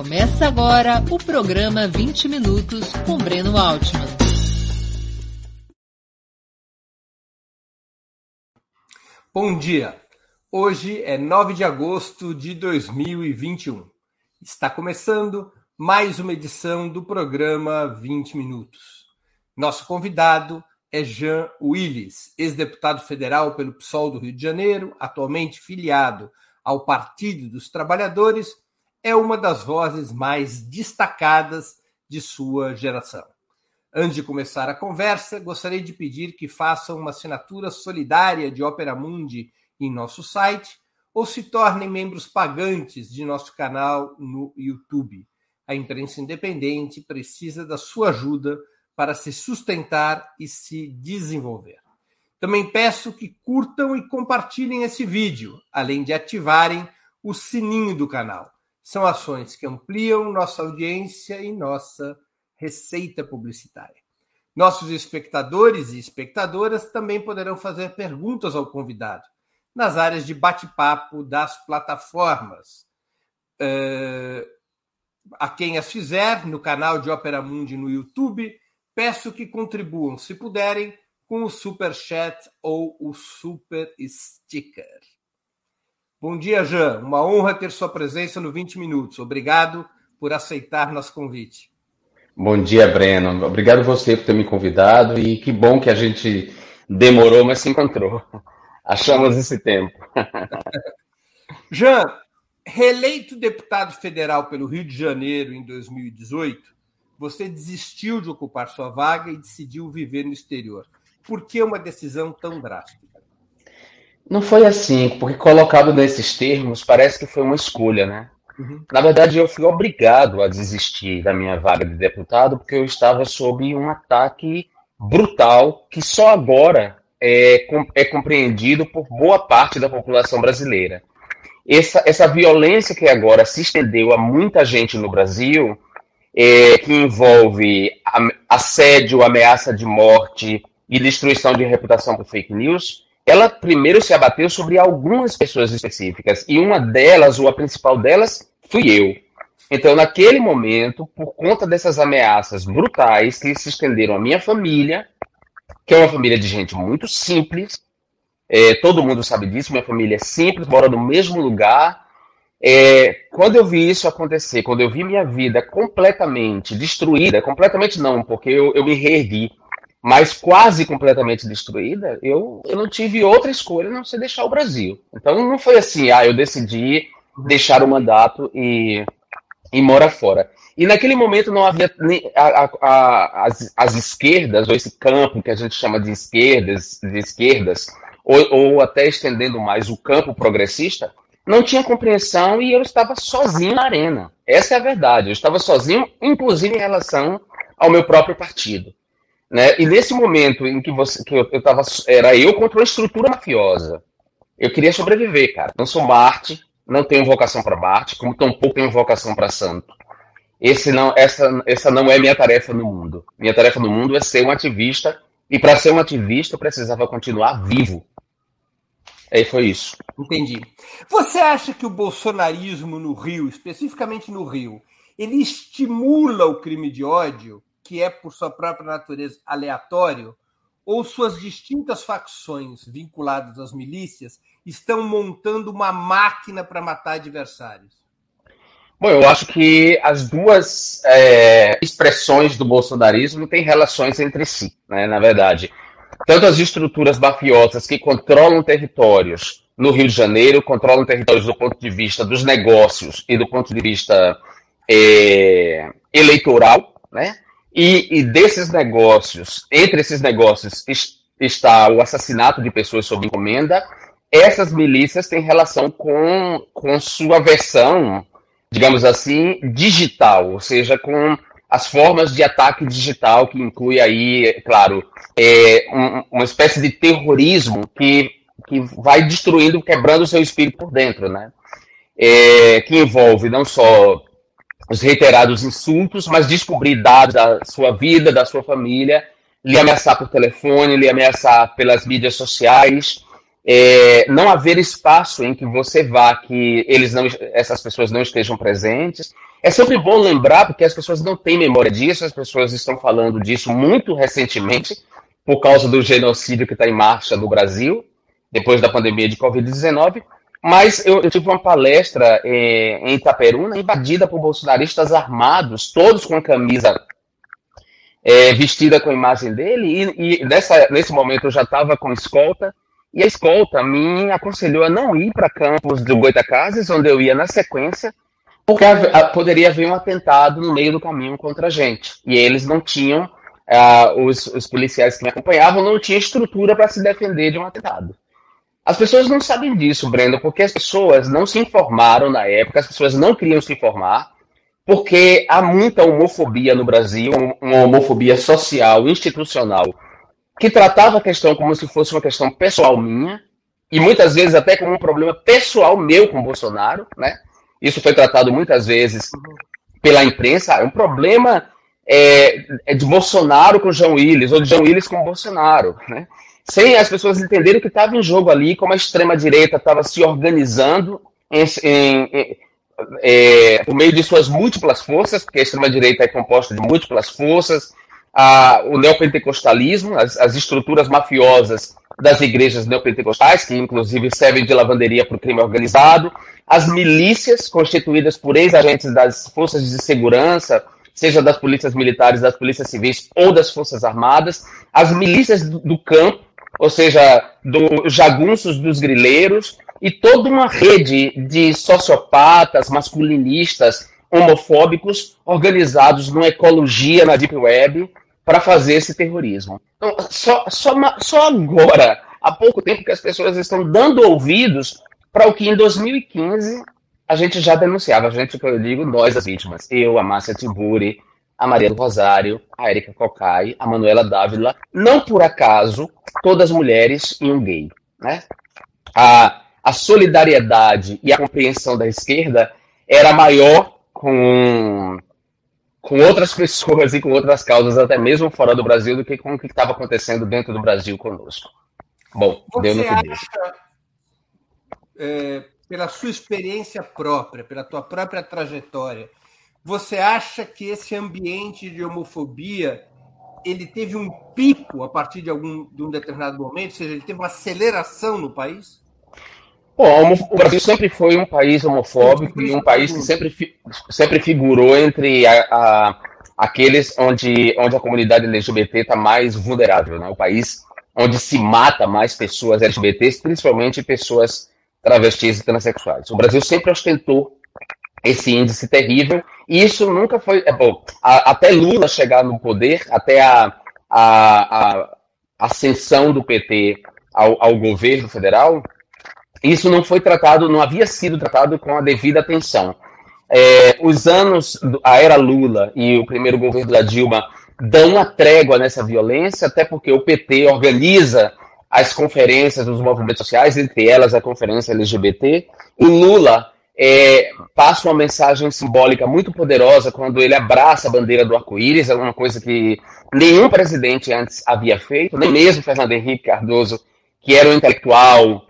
Começa agora o programa 20 Minutos com Breno Altman. Bom dia! Hoje é 9 de agosto de 2021. Está começando mais uma edição do programa 20 Minutos. Nosso convidado é Jean Willis, ex-deputado federal pelo PSOL do Rio de Janeiro, atualmente filiado ao Partido dos Trabalhadores é uma das vozes mais destacadas de sua geração. Antes de começar a conversa, gostaria de pedir que façam uma assinatura solidária de Opera Mundi em nosso site ou se tornem membros pagantes de nosso canal no YouTube. A imprensa independente precisa da sua ajuda para se sustentar e se desenvolver. Também peço que curtam e compartilhem esse vídeo, além de ativarem o sininho do canal são ações que ampliam nossa audiência e nossa receita publicitária. Nossos espectadores e espectadoras também poderão fazer perguntas ao convidado nas áreas de bate-papo das plataformas. Uh, a quem as fizer, no canal de Opera Mundi no YouTube, peço que contribuam, se puderem, com o Super Chat ou o Super Sticker. Bom dia, Jean. Uma honra ter sua presença no 20 Minutos. Obrigado por aceitar nosso convite. Bom dia, Breno. Obrigado você por ter me convidado e que bom que a gente demorou, mas se encontrou. Achamos esse tempo. Jean, reeleito deputado federal pelo Rio de Janeiro em 2018, você desistiu de ocupar sua vaga e decidiu viver no exterior. Por que uma decisão tão drástica? Não foi assim, porque colocado nesses termos, parece que foi uma escolha, né? Uhum. Na verdade, eu fui obrigado a desistir da minha vaga de deputado porque eu estava sob um ataque brutal que só agora é, é compreendido por boa parte da população brasileira. Essa, essa violência que agora se estendeu a muita gente no Brasil, é, que envolve assédio, ameaça de morte e destruição de reputação por fake news, ela primeiro se abateu sobre algumas pessoas específicas, e uma delas, ou a principal delas, fui eu. Então, naquele momento, por conta dessas ameaças brutais que se estenderam à minha família, que é uma família de gente muito simples, é, todo mundo sabe disso, minha família é simples, mora no mesmo lugar. É, quando eu vi isso acontecer, quando eu vi minha vida completamente destruída, completamente não, porque eu, eu me reergui, mas quase completamente destruída, eu, eu não tive outra escolha não ser deixar o Brasil. Então não foi assim, ah, eu decidi deixar o mandato e, e morar fora. E naquele momento não havia nem a, a, a, as, as esquerdas, ou esse campo que a gente chama de esquerdas, de esquerdas, ou, ou até estendendo mais o campo progressista, não tinha compreensão e eu estava sozinho na arena. Essa é a verdade. Eu estava sozinho, inclusive em relação ao meu próprio partido. Né? E nesse momento em que você que eu, eu tava, era eu contra uma estrutura mafiosa. Eu queria sobreviver, cara. Não sou Marte, não tenho vocação para Marte, como tampouco tenho vocação para santo. Esse não, essa, essa não é minha tarefa no mundo. Minha tarefa no mundo é ser um ativista, e para ser um ativista eu precisava continuar vivo. Aí foi isso. Entendi. Você acha que o bolsonarismo no Rio, especificamente no Rio, ele estimula o crime de ódio? Que é, por sua própria natureza, aleatório, ou suas distintas facções vinculadas às milícias estão montando uma máquina para matar adversários? Bom, eu acho que as duas é, expressões do bolsonarismo têm relações entre si, né, na verdade. Tanto as estruturas mafiosas que controlam territórios no Rio de Janeiro, controlam territórios do ponto de vista dos negócios e do ponto de vista é, eleitoral, né? E, e desses negócios, entre esses negócios está o assassinato de pessoas sob encomenda. Essas milícias têm relação com, com sua versão, digamos assim, digital, ou seja, com as formas de ataque digital, que inclui aí, claro, é, um, uma espécie de terrorismo que, que vai destruindo, quebrando o seu espírito por dentro, né? É, que envolve não só os reiterados insultos, mas descobrir dados da sua vida, da sua família, lhe ameaçar por telefone, lhe ameaçar pelas mídias sociais, é, não haver espaço em que você vá, que eles não, essas pessoas não estejam presentes. É sempre bom lembrar, porque as pessoas não têm memória disso, as pessoas estão falando disso muito recentemente, por causa do genocídio que está em marcha no Brasil, depois da pandemia de Covid-19. Mas eu, eu, tive uma palestra é, em Itaperuna, invadida por bolsonaristas armados, todos com a camisa é, vestida com a imagem dele, e, e nessa, nesse momento eu já estava com escolta, e a escolta me aconselhou a não ir para campos do Goitacazes, onde eu ia na sequência, porque a, a, poderia haver um atentado no meio do caminho contra a gente. E eles não tinham, uh, os, os policiais que me acompanhavam não tinham estrutura para se defender de um atentado. As pessoas não sabem disso, Brenda, porque as pessoas não se informaram na época, as pessoas não queriam se informar, porque há muita homofobia no Brasil, uma homofobia social, institucional, que tratava a questão como se fosse uma questão pessoal minha, e muitas vezes até como um problema pessoal meu com Bolsonaro, né? Isso foi tratado muitas vezes pela imprensa. É um problema é, é de Bolsonaro com João Willis, ou de João Willis com Bolsonaro, né? Sem as pessoas entenderem o que estava em jogo ali, como a extrema-direita estava se organizando em, em, em é, por meio de suas múltiplas forças, porque a extrema-direita é composta de múltiplas forças, a, o neopentecostalismo, as, as estruturas mafiosas das igrejas neopentecostais, que inclusive servem de lavanderia para o crime organizado, as milícias constituídas por ex-agentes das forças de segurança, seja das polícias militares, das polícias civis ou das forças armadas, as milícias do, do campo, ou seja, dos jagunços dos grileiros, e toda uma rede de sociopatas, masculinistas, homofóbicos, organizados numa ecologia na Deep Web para fazer esse terrorismo. Então, só, só, só agora, há pouco tempo, que as pessoas estão dando ouvidos para o que em 2015 a gente já denunciava. A gente, que eu digo, nós as vítimas. Eu, a Márcia Tiburi, a Maria do Rosário, a Erika Cocai, a Manuela Dávila. Não por acaso, todas mulheres e um gay. Né? A, a solidariedade e a compreensão da esquerda era maior com, com outras pessoas e com outras causas, até mesmo fora do Brasil, do que com o que estava acontecendo dentro do Brasil conosco. Bom, Você deu no que acha, é, pela sua experiência própria, pela tua própria trajetória, você acha que esse ambiente de homofobia ele teve um pico a partir de algum de um determinado momento, ou seja, ele teve uma aceleração no país? Bom, o Brasil sempre foi um país homofóbico e um país que sempre, sempre figurou entre a, a, aqueles onde, onde a comunidade LGBT está mais vulnerável, né? O país onde se mata mais pessoas LGBTs, principalmente pessoas travestis e transexuais. O Brasil sempre ostentou esse índice terrível e isso nunca foi. É, bom, a, até Lula chegar no poder, até a, a, a ascensão do PT ao, ao governo federal, isso não foi tratado, não havia sido tratado com a devida atenção. É, os anos, a era Lula e o primeiro governo da Dilma dão uma trégua nessa violência, até porque o PT organiza as conferências dos movimentos sociais, entre elas a conferência LGBT. O Lula é, passa uma mensagem simbólica muito poderosa quando ele abraça a bandeira do arco-íris, é uma coisa que nenhum presidente antes havia feito, nem mesmo Fernando Henrique Cardoso, que era um intelectual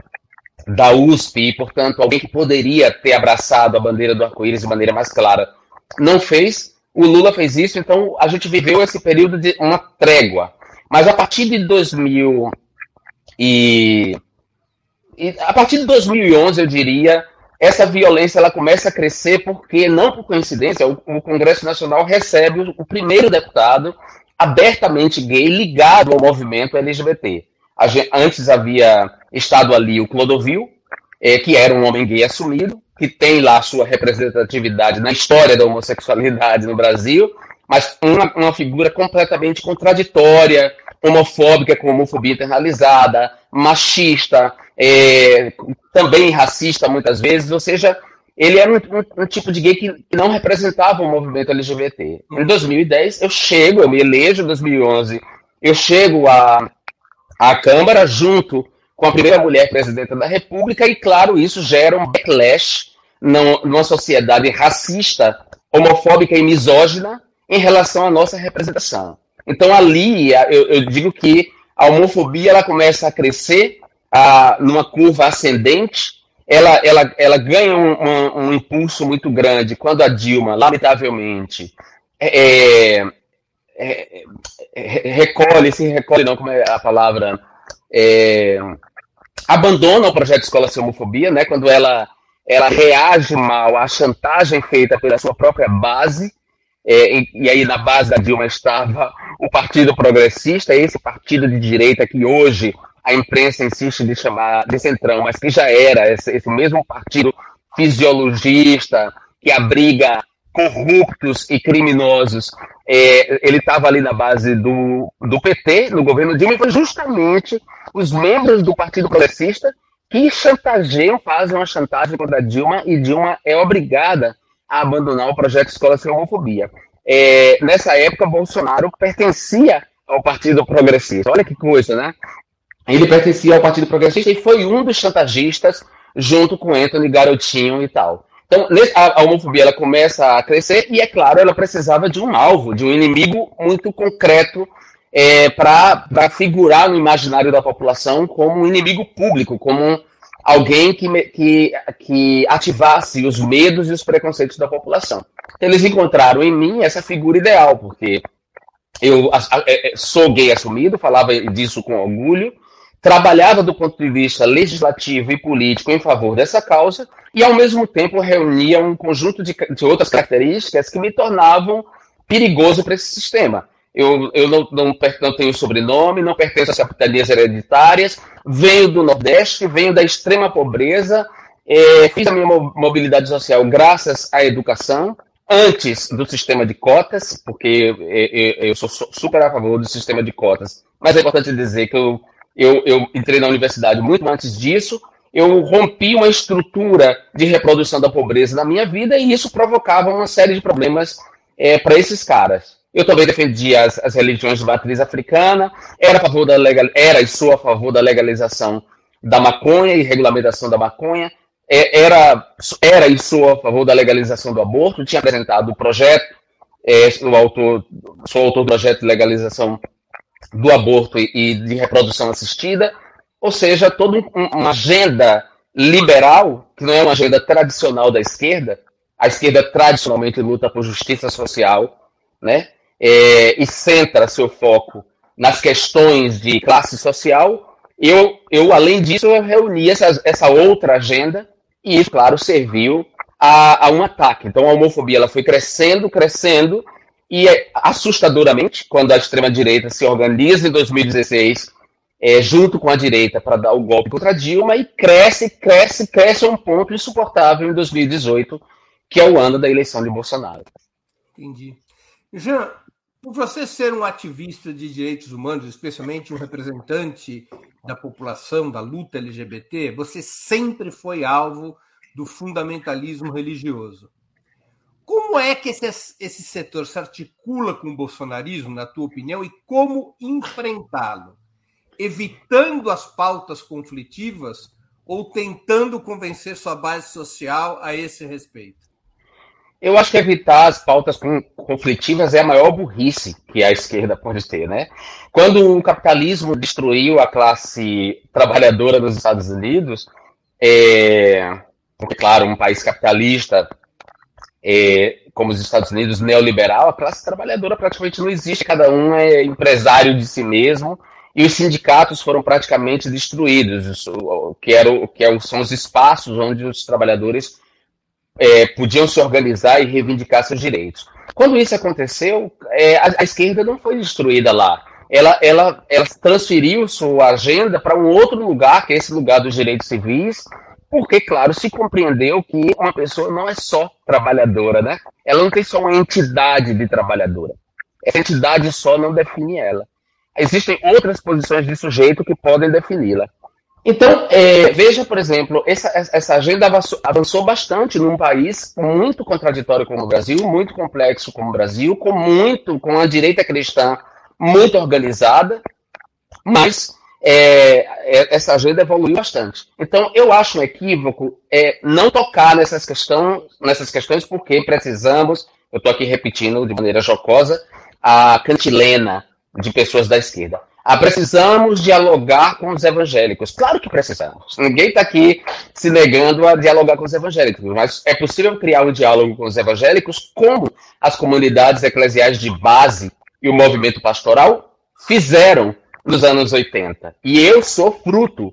da USP e, portanto, alguém que poderia ter abraçado a bandeira do arco-íris de maneira mais clara, não fez. O Lula fez isso, então a gente viveu esse período de uma trégua. Mas a partir de 2000 e, e a partir de 2011, eu diria, essa violência ela começa a crescer porque, não por coincidência, o, o Congresso Nacional recebe o, o primeiro deputado abertamente gay ligado ao movimento LGBT. Gente, antes havia estado ali o Clodovil, é, que era um homem gay assumido, que tem lá sua representatividade na história da homossexualidade no Brasil, mas uma, uma figura completamente contraditória, homofóbica com homofobia internalizada, machista, é, também racista muitas vezes, ou seja, ele era um, um, um, tipo de gay que não representava o movimento LGBT. Em 2010, eu chego, eu me elejo em 2011, eu chego à, à Câmara junto com a primeira mulher presidenta da República, e claro, isso gera um backlash numa sociedade racista, homofóbica e misógina em relação à nossa representação. Então ali eu, eu digo que a homofobia ela começa a crescer a, numa curva ascendente, ela, ela, ela ganha um, um, um, impulso muito grande quando a Dilma, lamentavelmente, é, é, é, é recolhe, se recolhe não, como é a palavra, é, abandona o projeto Escola Sem Homofobia, né, quando ela, ela reage mal à chantagem feita pela sua própria base, é, e, e, aí na base da Dilma estava o Partido Progressista, esse partido de direita que hoje a imprensa insiste de chamar de centrão, mas que já era esse, esse mesmo partido fisiologista que abriga corruptos e criminosos. É, ele estava ali na base do, do PT, no governo Dilma, e foi justamente os membros do Partido Progressista que chantageiam, fazem uma chantagem contra Dilma, e Dilma é obrigada a abandonar o projeto Escola Sem Homofobia. É, nessa época, Bolsonaro pertencia ao Partido Progressista. Olha que coisa, né? Ele pertencia ao Partido Progressista e foi um dos chantagistas junto com Anthony Garotinho e tal. Então, a, homofobia ela começa a crescer e, é claro, ela precisava de um alvo, de um inimigo muito concreto é, para figurar no imaginário da população como um inimigo público, como alguém que, que, que ativasse os medos e os preconceitos da população. Eles encontraram em mim essa figura ideal, porque eu a, é, sou gay assumido, falava disso com orgulho, trabalhava do ponto de vista legislativo e político em favor dessa causa e, ao mesmo tempo, reunia um conjunto de, de outras características que me tornavam perigoso para esse sistema. Eu, eu não, não, não, tenho sobrenome, não pertenço às capitanias hereditárias, venho do Nordeste, venho da extrema pobreza, é, fiz a minha mobilidade social graças à educação, antes do sistema de cotas, porque eu, eu sou super a favor do sistema de cotas, mas é importante dizer que eu eu, eu entrei na universidade muito antes disso. Eu rompi uma estrutura de reprodução da pobreza na minha vida e isso provocava uma série de problemas é, para esses caras. Eu também defendia as, as religiões de matriz africana, era a favor da legal, era e sou a favor da legalização da maconha e regulamentação da maconha, é, era, era e sou a favor da legalização do aborto, tinha apresentado o projeto, é, o autor, sou autor do projeto de legalização do aborto e de reprodução assistida, ou seja, toda uma agenda liberal, que não é uma agenda tradicional da esquerda, a esquerda tradicionalmente luta por justiça social, né? É, e centra seu foco nas questões de classe social. Eu, eu além disso, eu reuni essa, essa outra agenda e claro, serviu a, a um ataque. Então, a homofobia ela foi crescendo, crescendo, e é assustadoramente, quando a extrema-direita se organiza em 2016, é, junto com a direita, para dar o golpe contra Dilma, e cresce, cresce, cresce a um ponto insuportável em 2018, que é o ano da eleição de Bolsonaro. Entendi. Jean, por você ser um ativista de direitos humanos, especialmente um representante da população, da luta LGBT, você sempre foi alvo do fundamentalismo religioso. Como é que esse, esse setor se articula com o bolsonarismo, na tua opinião, e como enfrentá-lo? Evitando as pautas conflitivas ou tentando convencer sua base social a esse respeito? Eu acho que evitar as pautas conflitivas é a maior burrice que a esquerda pode ter, né? Quando o capitalismo destruiu a classe trabalhadora nos Estados Unidos, é, porque, claro, um país capitalista é, como os Estados Unidos, neoliberal, a classe trabalhadora praticamente não existe, cada um é empresário de si mesmo, e os sindicatos foram praticamente destruídos, o que, era, o que é são os espaços onde os trabalhadores é, podiam se organizar e reivindicar seus direitos. Quando isso aconteceu, é, a, a, esquerda não foi destruída lá. Ela, ela, ela transferiu sua agenda para um outro lugar, que é esse lugar dos direitos civis, porque, claro, se compreendeu que uma pessoa não é só trabalhadora, né? Ela não tem só uma entidade de trabalhadora. Essa entidade só não define ela. Existem outras posições de sujeito que podem defini-la. Então, é, veja, por exemplo, essa, essa agenda avançou, avançou, bastante num país muito contraditório como o Brasil, muito complexo como o Brasil, com muito, com a direita cristã muito organizada, mas é, é, essa agenda evoluiu bastante. Então, eu acho um equívoco é, não tocar nessas, questão, nessas questões, porque precisamos, eu estou aqui repetindo de maneira jocosa, a cantilena de pessoas da esquerda. Ah, precisamos dialogar com os evangélicos. Claro que precisamos. Ninguém está aqui se negando a dialogar com os evangélicos, mas é possível criar um diálogo com os evangélicos como as comunidades eclesiais de base e o movimento pastoral fizeram nos anos 80. E eu sou fruto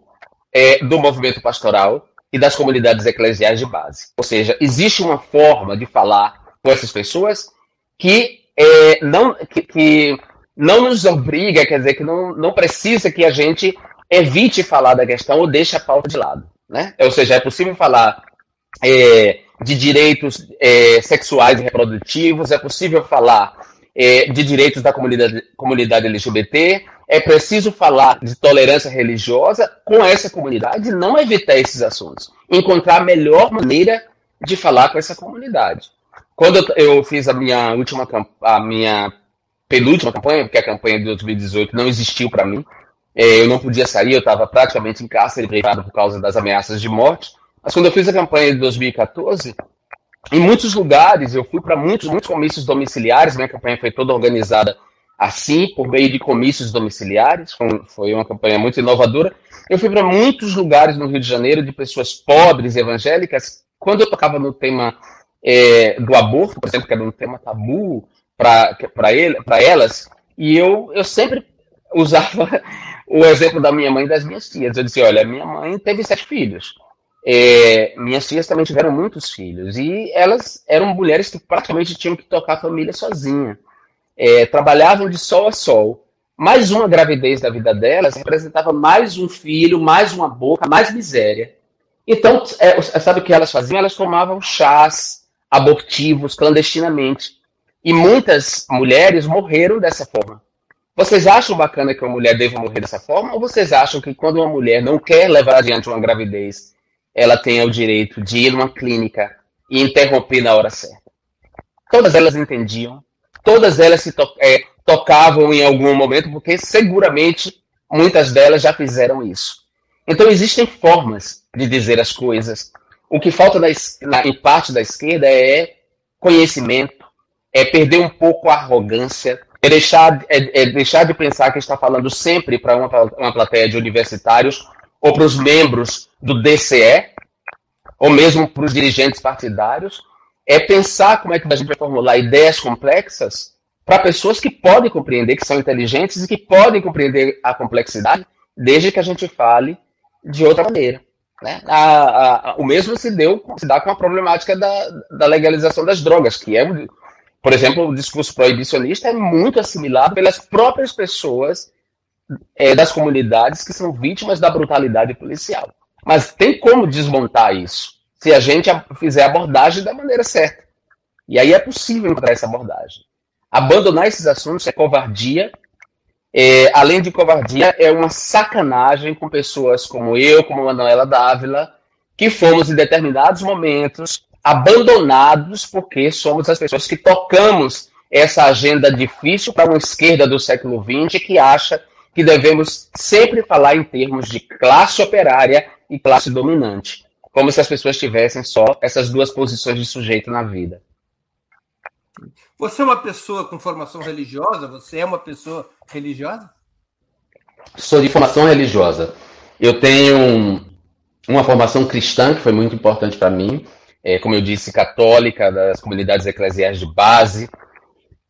é, do movimento pastoral e das comunidades eclesiais de base. Ou seja, existe uma forma de falar com essas pessoas que, é, não, que, que não nos obriga, quer dizer, que não, não precisa que a gente evite falar da questão ou deixe a pauta de lado. Né? Ou seja, é possível falar é, de direitos é, sexuais e reprodutivos, é possível falar é, de direitos da comunidade, comunidade LGBT, é preciso falar de tolerância religiosa com essa comunidade não evitar esses assuntos. Encontrar a melhor maneira de falar com essa comunidade. Quando eu fiz a minha última a minha penúltima campanha, porque a campanha de 2018 não existiu para mim. É, eu não podia sair, eu estava praticamente em cárcere privado por causa das ameaças de morte. Mas quando eu fiz a campanha de 2014, em muitos lugares, eu fui para muitos, muitos comícios domiciliares, minha campanha foi toda organizada assim, por meio de comícios domiciliares, foi uma campanha muito inovadora. Eu fui para muitos lugares no Rio de Janeiro de pessoas pobres evangélicas. Quando eu tocava no tema é, do aborto, por exemplo, que era um tema tabu, para elas, e eu, eu sempre usava o exemplo da minha mãe e das minhas tias. Eu disse: olha, minha mãe teve sete filhos. É, minhas tias também tiveram muitos filhos. E elas eram mulheres que praticamente tinham que tocar a família sozinha. É, trabalhavam de sol a sol. Mais uma gravidez da vida delas representava mais um filho, mais uma boca, mais miséria. Então, é, sabe o que elas faziam? Elas tomavam chás abortivos clandestinamente. E muitas mulheres morreram dessa forma. Vocês acham bacana que uma mulher deva morrer dessa forma? Ou vocês acham que quando uma mulher não quer levar adiante uma gravidez, ela tenha o direito de ir numa clínica e interromper na hora certa? Todas elas entendiam, todas elas se to é, tocavam em algum momento, porque seguramente muitas delas já fizeram isso. Então existem formas de dizer as coisas. O que falta na, na, em parte da esquerda é conhecimento, é perder um pouco a arrogância, é deixar, é, é deixar de pensar que está falando sempre para uma, uma plateia de universitários ou para os membros do DCE, ou mesmo para os dirigentes partidários, é pensar como é que a gente vai formular ideias complexas para pessoas que podem compreender, que são inteligentes e que podem compreender a complexidade, desde que a gente fale de outra maneira. Né? A, a, a, o mesmo se deu se dá com a problemática da, da legalização das drogas, que é por exemplo, o discurso proibicionista é muito assimilado pelas próprias pessoas é, das comunidades que são vítimas da brutalidade policial. Mas tem como desmontar isso se a gente fizer a abordagem da maneira certa. E aí é possível encontrar essa abordagem. Abandonar esses assuntos é covardia. É, além de covardia, é uma sacanagem com pessoas como eu, como Manuela Dávila, que fomos em determinados momentos abandonados porque somos as pessoas que tocamos essa agenda difícil para uma esquerda do século XX que acha que devemos sempre falar em termos de classe operária e classe dominante, como se as pessoas tivessem só essas duas posições de sujeito na vida. Você é uma pessoa com formação religiosa? Você é uma pessoa religiosa? Sou de formação religiosa. Eu tenho uma formação cristã que foi muito importante para mim é, como eu disse, católica, das comunidades eclesiais de base.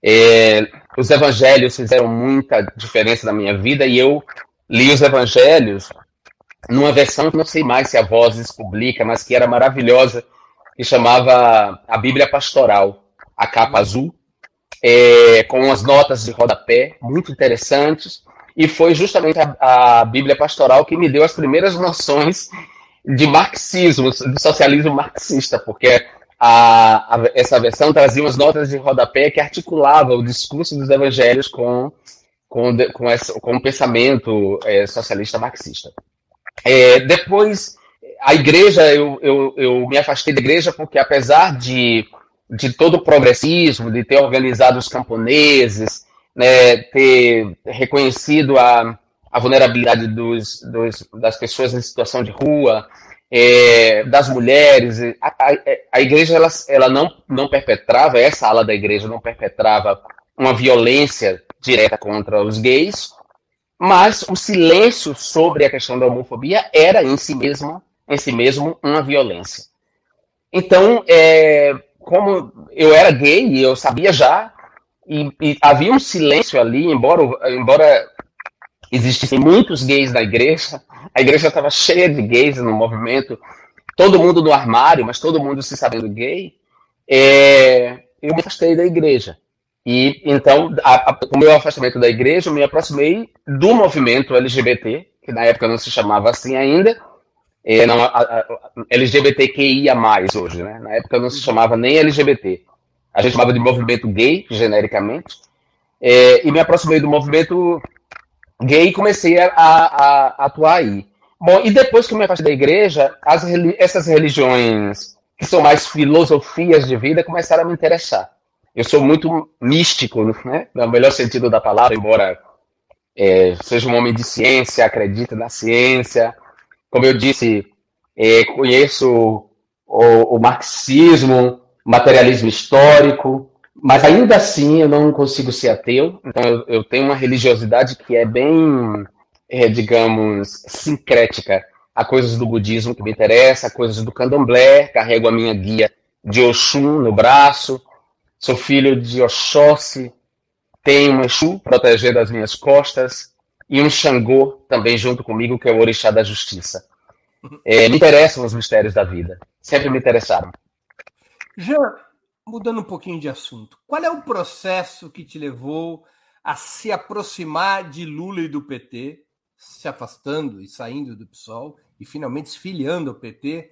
É, os evangelhos fizeram muita diferença na minha vida e eu li os evangelhos numa versão que não sei mais se a Vozes publica, mas que era maravilhosa, que chamava a Bíblia Pastoral, a capa azul, é, com as notas de rodapé muito interessantes. E foi justamente a, a Bíblia Pastoral que me deu as primeiras noções de marxismo, de socialismo marxista, porque a, a, essa versão trazia umas notas de rodapé que articulava o discurso dos evangelhos com, com, com, essa, com o pensamento é, socialista marxista. É, depois, a igreja, eu, eu, eu me afastei da igreja porque, apesar de, de todo o progressismo, de ter organizado os camponeses, né, ter reconhecido a, a vulnerabilidade dos, dos, das pessoas em situação de rua, é, das mulheres. A, a, a, igreja ela, ela não, não perpetrava, essa ala da igreja não perpetrava uma violência direta contra os gays, mas o silêncio sobre a questão da homofobia era em si mesmo, em si mesmo uma violência. Então, é, como eu era gay e eu sabia já, e, e, havia um silêncio ali, embora, embora existissem muitos gays na igreja, a igreja estava cheia de gays no movimento, todo mundo no armário, mas todo mundo se sabendo gay, é, eu me afastei da igreja. E então, a, a, o meu afastamento da igreja, eu me aproximei do movimento LGBT, que na época não se chamava assim ainda, é, não, a, a, LGBTQIA+, hoje, né? Na época não se chamava nem LGBT. A gente chamava de movimento gay, genericamente. É, e me aproximei do movimento e comecei a, a, a, atuar aí. Bom, e depois que eu me afastei da igreja, as, essas religiões que são mais filosofias de vida começaram a me interessar. Eu sou muito místico, né? no melhor sentido da palavra, embora é, seja um homem de ciência, acredita na ciência, como eu disse, é, conheço o, o marxismo, materialismo histórico, mas ainda assim eu não consigo ser ateu. Então eu, eu tenho uma religiosidade que é bem, é, digamos, sincrética a coisas do budismo que me interessa, a coisas do candomblé, carrego a minha guia de Oxum no braço, sou filho de Oxóssi, tenho um Exu proteger das minhas costas, e um Xangô também junto comigo, que é o Orixá da Justiça. É, me interessam os mistérios da vida. Sempre me interessaram. Jean, mudando um pouquinho de assunto, qual é o processo que te levou a se aproximar de Lula e do PT, se afastando e saindo do PSOL e finalmente se filiando ao PT,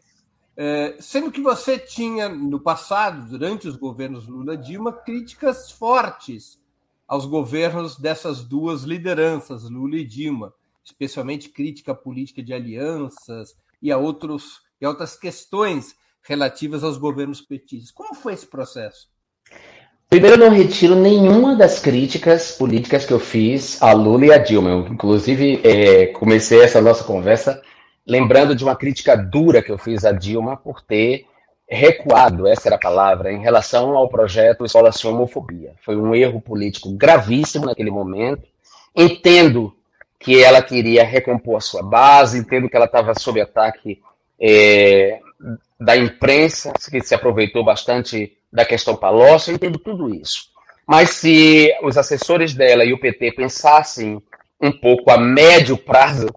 é, sendo que você tinha no passado, durante os governos Lula-Dilma, críticas fortes aos governos dessas duas lideranças, Lula e Dilma, especialmente crítica à política de alianças e a, outros, e a outras questões relativas aos governos petistas. Como foi esse processo? Primeiro, eu não retiro nenhuma das críticas políticas que eu fiz a Lula e a Dilma. Eu, inclusive, é, comecei essa nossa conversa lembrando de uma crítica dura que eu fiz a Dilma por ter recuado, essa era a palavra, em relação ao projeto Escola Sem Homofobia. Foi um erro político gravíssimo naquele momento. Entendo que ela queria recompor a sua base, entendo que ela estava sob ataque é, da imprensa, que se aproveitou bastante da questão Palocci, eu entendo tudo isso. Mas se os assessores dela e o PT pensassem um pouco a médio prazo,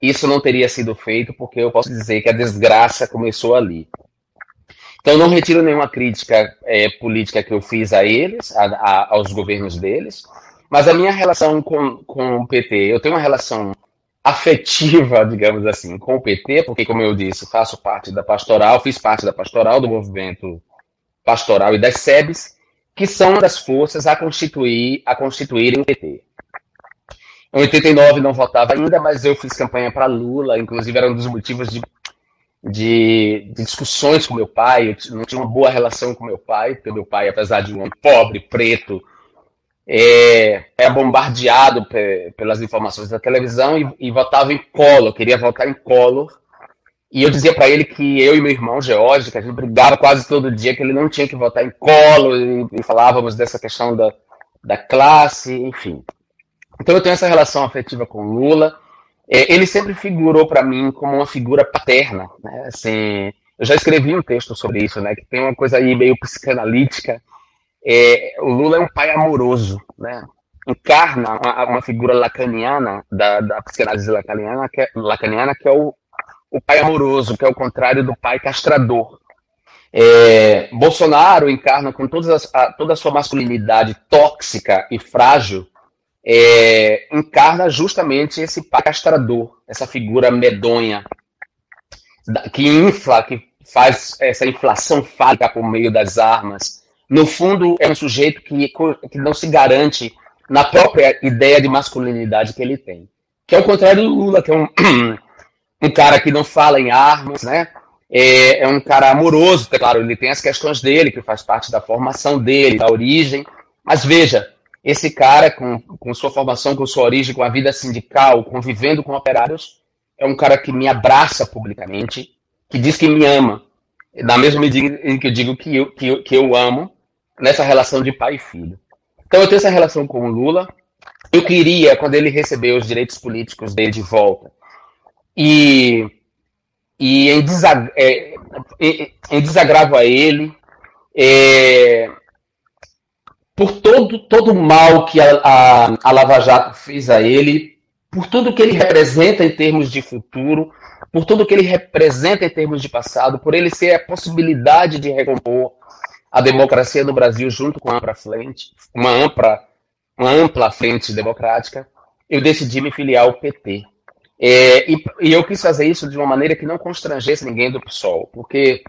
isso não teria sido feito, porque eu posso dizer que a desgraça começou ali. Então, não retiro nenhuma crítica é, política que eu fiz a eles, a, a, aos governos deles, mas a minha relação com, com o PT, eu tenho uma relação afetiva, digamos assim, com o PT, porque, como eu disse, faço parte da pastoral, fiz parte da pastoral do movimento pastoral e das SEBs, que são das forças a constituir a constituírem o PT. Em 89 não votava ainda, mas eu fiz campanha para Lula, inclusive era um dos motivos de de, de, discussões com meu pai, eu não tinha uma boa relação com meu pai, porque meu pai, apesar de um homem pobre, preto, é, era bombardeado pelas informações da televisão e, e votava em Collor, queria votar em Collor. E eu dizia para ele que eu e meu irmão George, que a gente brigava quase todo dia, que ele não tinha que votar em Collor, e, e falávamos dessa questão da, da classe, enfim. Então eu tenho essa relação afetiva com Lula. É, ele sempre figurou para mim como uma figura paterna, né? Assim, eu já escrevi um texto sobre isso, né? Que tem uma coisa aí meio psicanalítica. É, o Lula é um pai amoroso, né? Encarna uma, uma figura lacaniana da, da psicanálise lacaniana, que é, lacaniana, que é o, o pai amoroso, que é o contrário do pai castrador. É, Bolsonaro encarna com todas a, toda a sua masculinidade tóxica e frágil é, encarna justamente esse pai castrador, essa figura medonha, que infla, que faz essa inflação fálica por meio das armas. No fundo, é um sujeito que, que não se garante na própria ideia de masculinidade que ele tem. Que é o contrário do Lula, que é um, um cara que não fala em armas, né? É, é um cara amoroso, claro, ele tem as questões dele, que faz parte da formação dele, da origem. Mas veja, esse cara, com, com sua formação, com sua origem, com a vida sindical, convivendo com operários, é um cara que me abraça publicamente, que diz que me ama, na mesma medida em que eu digo que eu, que eu, que eu amo, nessa relação de pai e filho. Então eu tenho essa relação com o Lula, eu queria, quando ele recebeu os direitos políticos dele de volta, e, e em, desag, é, em desagravo a ele, é, por todo, todo o mal que a, a, a Lava Jato fez a ele, por tudo que ele representa em termos de futuro, por tudo que ele representa em termos de passado, por ele ser a possibilidade de recompor a democracia no Brasil junto com a ampla frente, uma ampla, uma ampla frente democrática, eu decidi me filiar ao PT. É, e, e, eu quis fazer isso de uma maneira que não constrangesse ninguém do PSOL, porque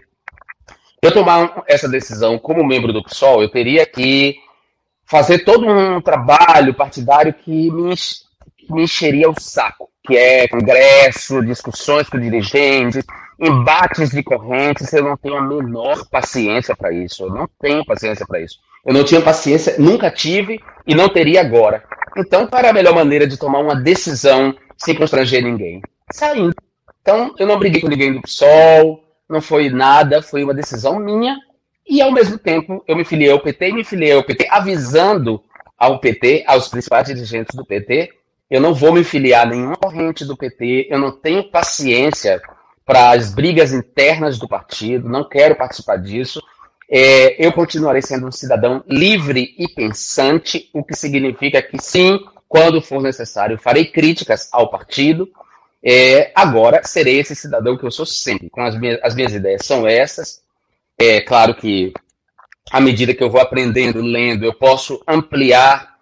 eu tomar essa decisão como membro do PSOL, eu teria que fazer todo um trabalho partidário que me, que me encheria o saco, que é congresso, discussões com dirigentes, embates de correntes, eu não tenho a menor paciência para isso, eu não tenho paciência para isso. Eu não tinha paciência, nunca tive e não teria agora. Então, qual era a melhor maneira de tomar uma decisão sem constranger ninguém? Saindo. Então, eu não briguei com ninguém do PSOL, não foi nada, foi uma decisão minha e, ao mesmo tempo, eu me filiei ao PT e me filiei ao PT avisando ao PT, aos principais dirigentes do PT, eu não vou me filiar a nenhuma corrente do PT, eu não tenho paciência para as brigas internas do partido, não quero participar disso. É, eu continuarei sendo um cidadão livre e pensante, o que significa que, sim, quando for necessário, farei críticas ao partido. É, agora serei esse cidadão que eu sou sempre. Com as minhas, as minhas ideias são essas. É claro que, à medida que eu vou aprendendo, lendo, eu posso ampliar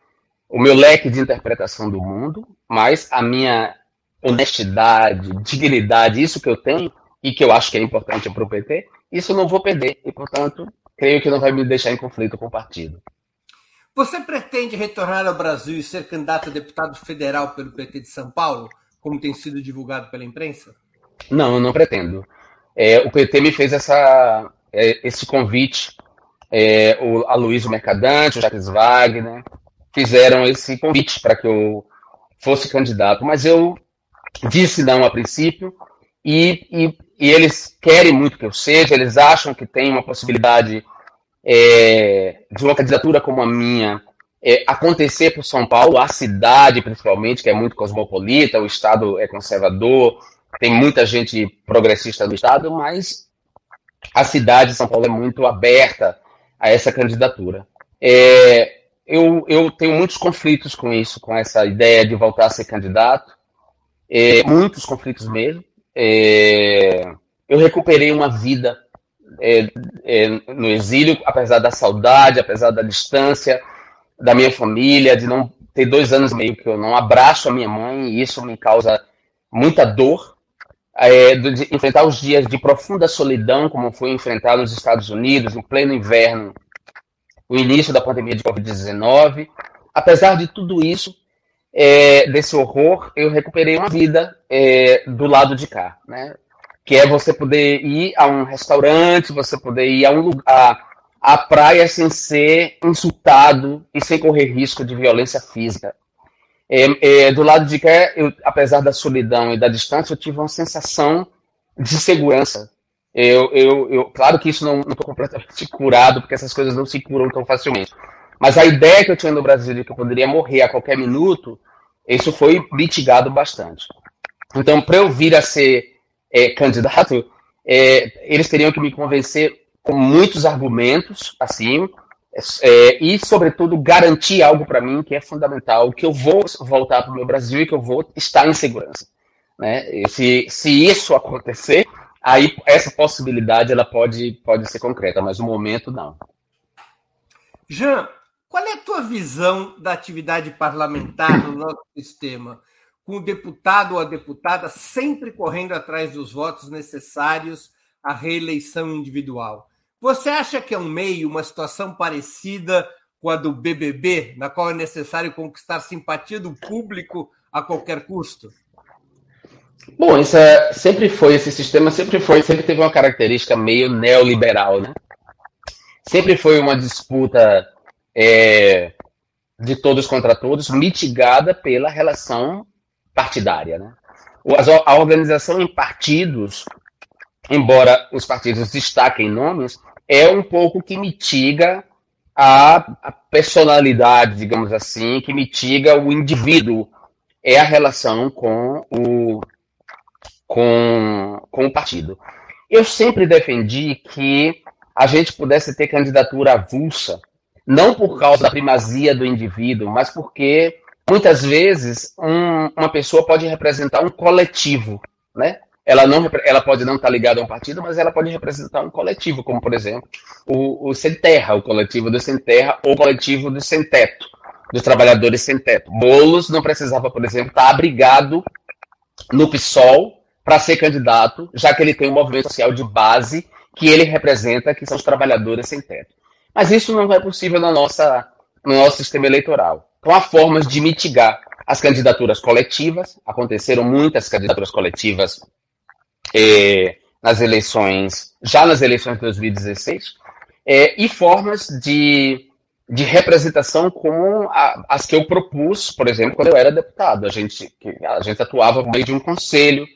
o meu leque de interpretação do mundo, mas a minha honestidade, dignidade, isso que eu tenho e que eu acho que é importante para o PT, isso eu não vou perder. E, portanto, creio que não vai me deixar em conflito com o partido. Você pretende retornar ao Brasil e ser candidato a deputado federal pelo PT de São Paulo, como tem sido divulgado pela imprensa? Não, eu não pretendo. É, o PT me fez essa, é, esse convite, é, o Aloysio Mercadante, o Jacques Wagner, fizeram esse convite para que eu fosse candidato, mas eu disse não a princípio, e, e, e, eles querem muito que eu seja, eles acham que tem uma possibilidade é, de uma candidatura como a minha é, acontecer por São Paulo, a cidade principalmente, que é muito cosmopolita, o estado é conservador, tem muita gente progressista no estado, mas a cidade de São Paulo é muito aberta a essa candidatura. É, eu, eu, tenho muitos conflitos com isso, com essa ideia de voltar a ser candidato, é, muitos conflitos mesmo. É, eu recuperei uma vida é, é, no exílio, apesar da saudade, apesar da distância da minha família, de não ter dois anos meio que eu não abraço a minha mãe, e isso me causa muita dor é, de enfrentar os dias de profunda solidão, como foi enfrentar nos Estados Unidos, em pleno inverno, o início da pandemia de Covid-19. Apesar de tudo isso, é, desse horror, eu recuperei uma vida é, do lado de cá, né? Que é você poder ir a um restaurante, você poder ir a um lugar, à praia sem ser insultado e sem correr risco de violência física. É, é, do lado de cá, eu, apesar da solidão e da distância, eu tive uma sensação de segurança. Eu, eu, eu claro que isso não estou completamente curado, porque essas coisas não se curam tão facilmente. Mas a ideia que eu tinha no Brasil de que eu poderia morrer a qualquer minuto, isso foi mitigado bastante. Então, para eu vir a ser é, candidato, é, eles teriam que me convencer com muitos argumentos, assim, é, e, sobretudo, garantir algo para mim que é fundamental, que eu vou voltar para o meu Brasil e que eu vou estar em segurança. Né? Se, se isso acontecer, aí essa possibilidade ela pode, pode ser concreta, mas no momento não. Jean, qual é a tua visão da atividade parlamentar no nosso sistema, com o deputado ou a deputada sempre correndo atrás dos votos necessários à reeleição individual? Você acha que é um meio, uma situação parecida com a do BBB, na qual é necessário conquistar simpatia do público a qualquer custo? Bom, isso é, sempre foi, esse sistema sempre foi, sempre teve uma característica meio neoliberal, né? Sempre foi uma disputa é, de todos contra todos, mitigada pela relação partidária, né? A organização em partidos, embora os partidos destaquem nomes, é um pouco que mitiga a, personalidade, digamos assim, que mitiga o indivíduo, é a relação com o, com, com o partido. Eu sempre defendi que a gente pudesse ter candidatura avulsa, não por causa da primazia do indivíduo, mas porque muitas vezes um, uma pessoa pode representar um coletivo, né? Ela, não, ela pode não estar ligada a um partido, mas ela pode representar um coletivo, como por exemplo o, o Sem Terra, o coletivo do Sem Terra ou o coletivo do Sem Teto, dos trabalhadores sem teto. Bolos não precisava, por exemplo, estar abrigado no PSOL para ser candidato, já que ele tem um movimento social de base que ele representa, que são os trabalhadores sem teto. Mas isso não é possível na nossa, no nosso sistema eleitoral. Então há formas de mitigar as candidaturas coletivas, aconteceram muitas candidaturas coletivas é, nas eleições, já nas eleições de 2016, é, e formas de, de representação como a, as que eu propus, por exemplo, quando eu era deputado. A gente, a gente atuava por meio de um conselho,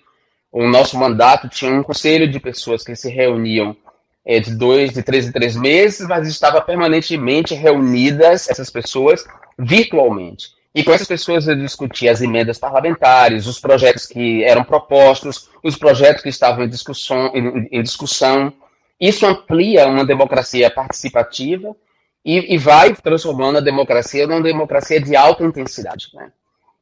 o nosso mandato tinha um conselho de pessoas que se reuniam é, de dois, de três em três meses, mas estava permanentemente reunidas essas pessoas virtualmente. E com essas pessoas eu discutia as emendas parlamentares, os projetos que eram propostos, os projetos que estavam em discussão. Em, em discussão. Isso amplia uma democracia participativa e, e, vai transformando a democracia numa democracia de alta intensidade. Né?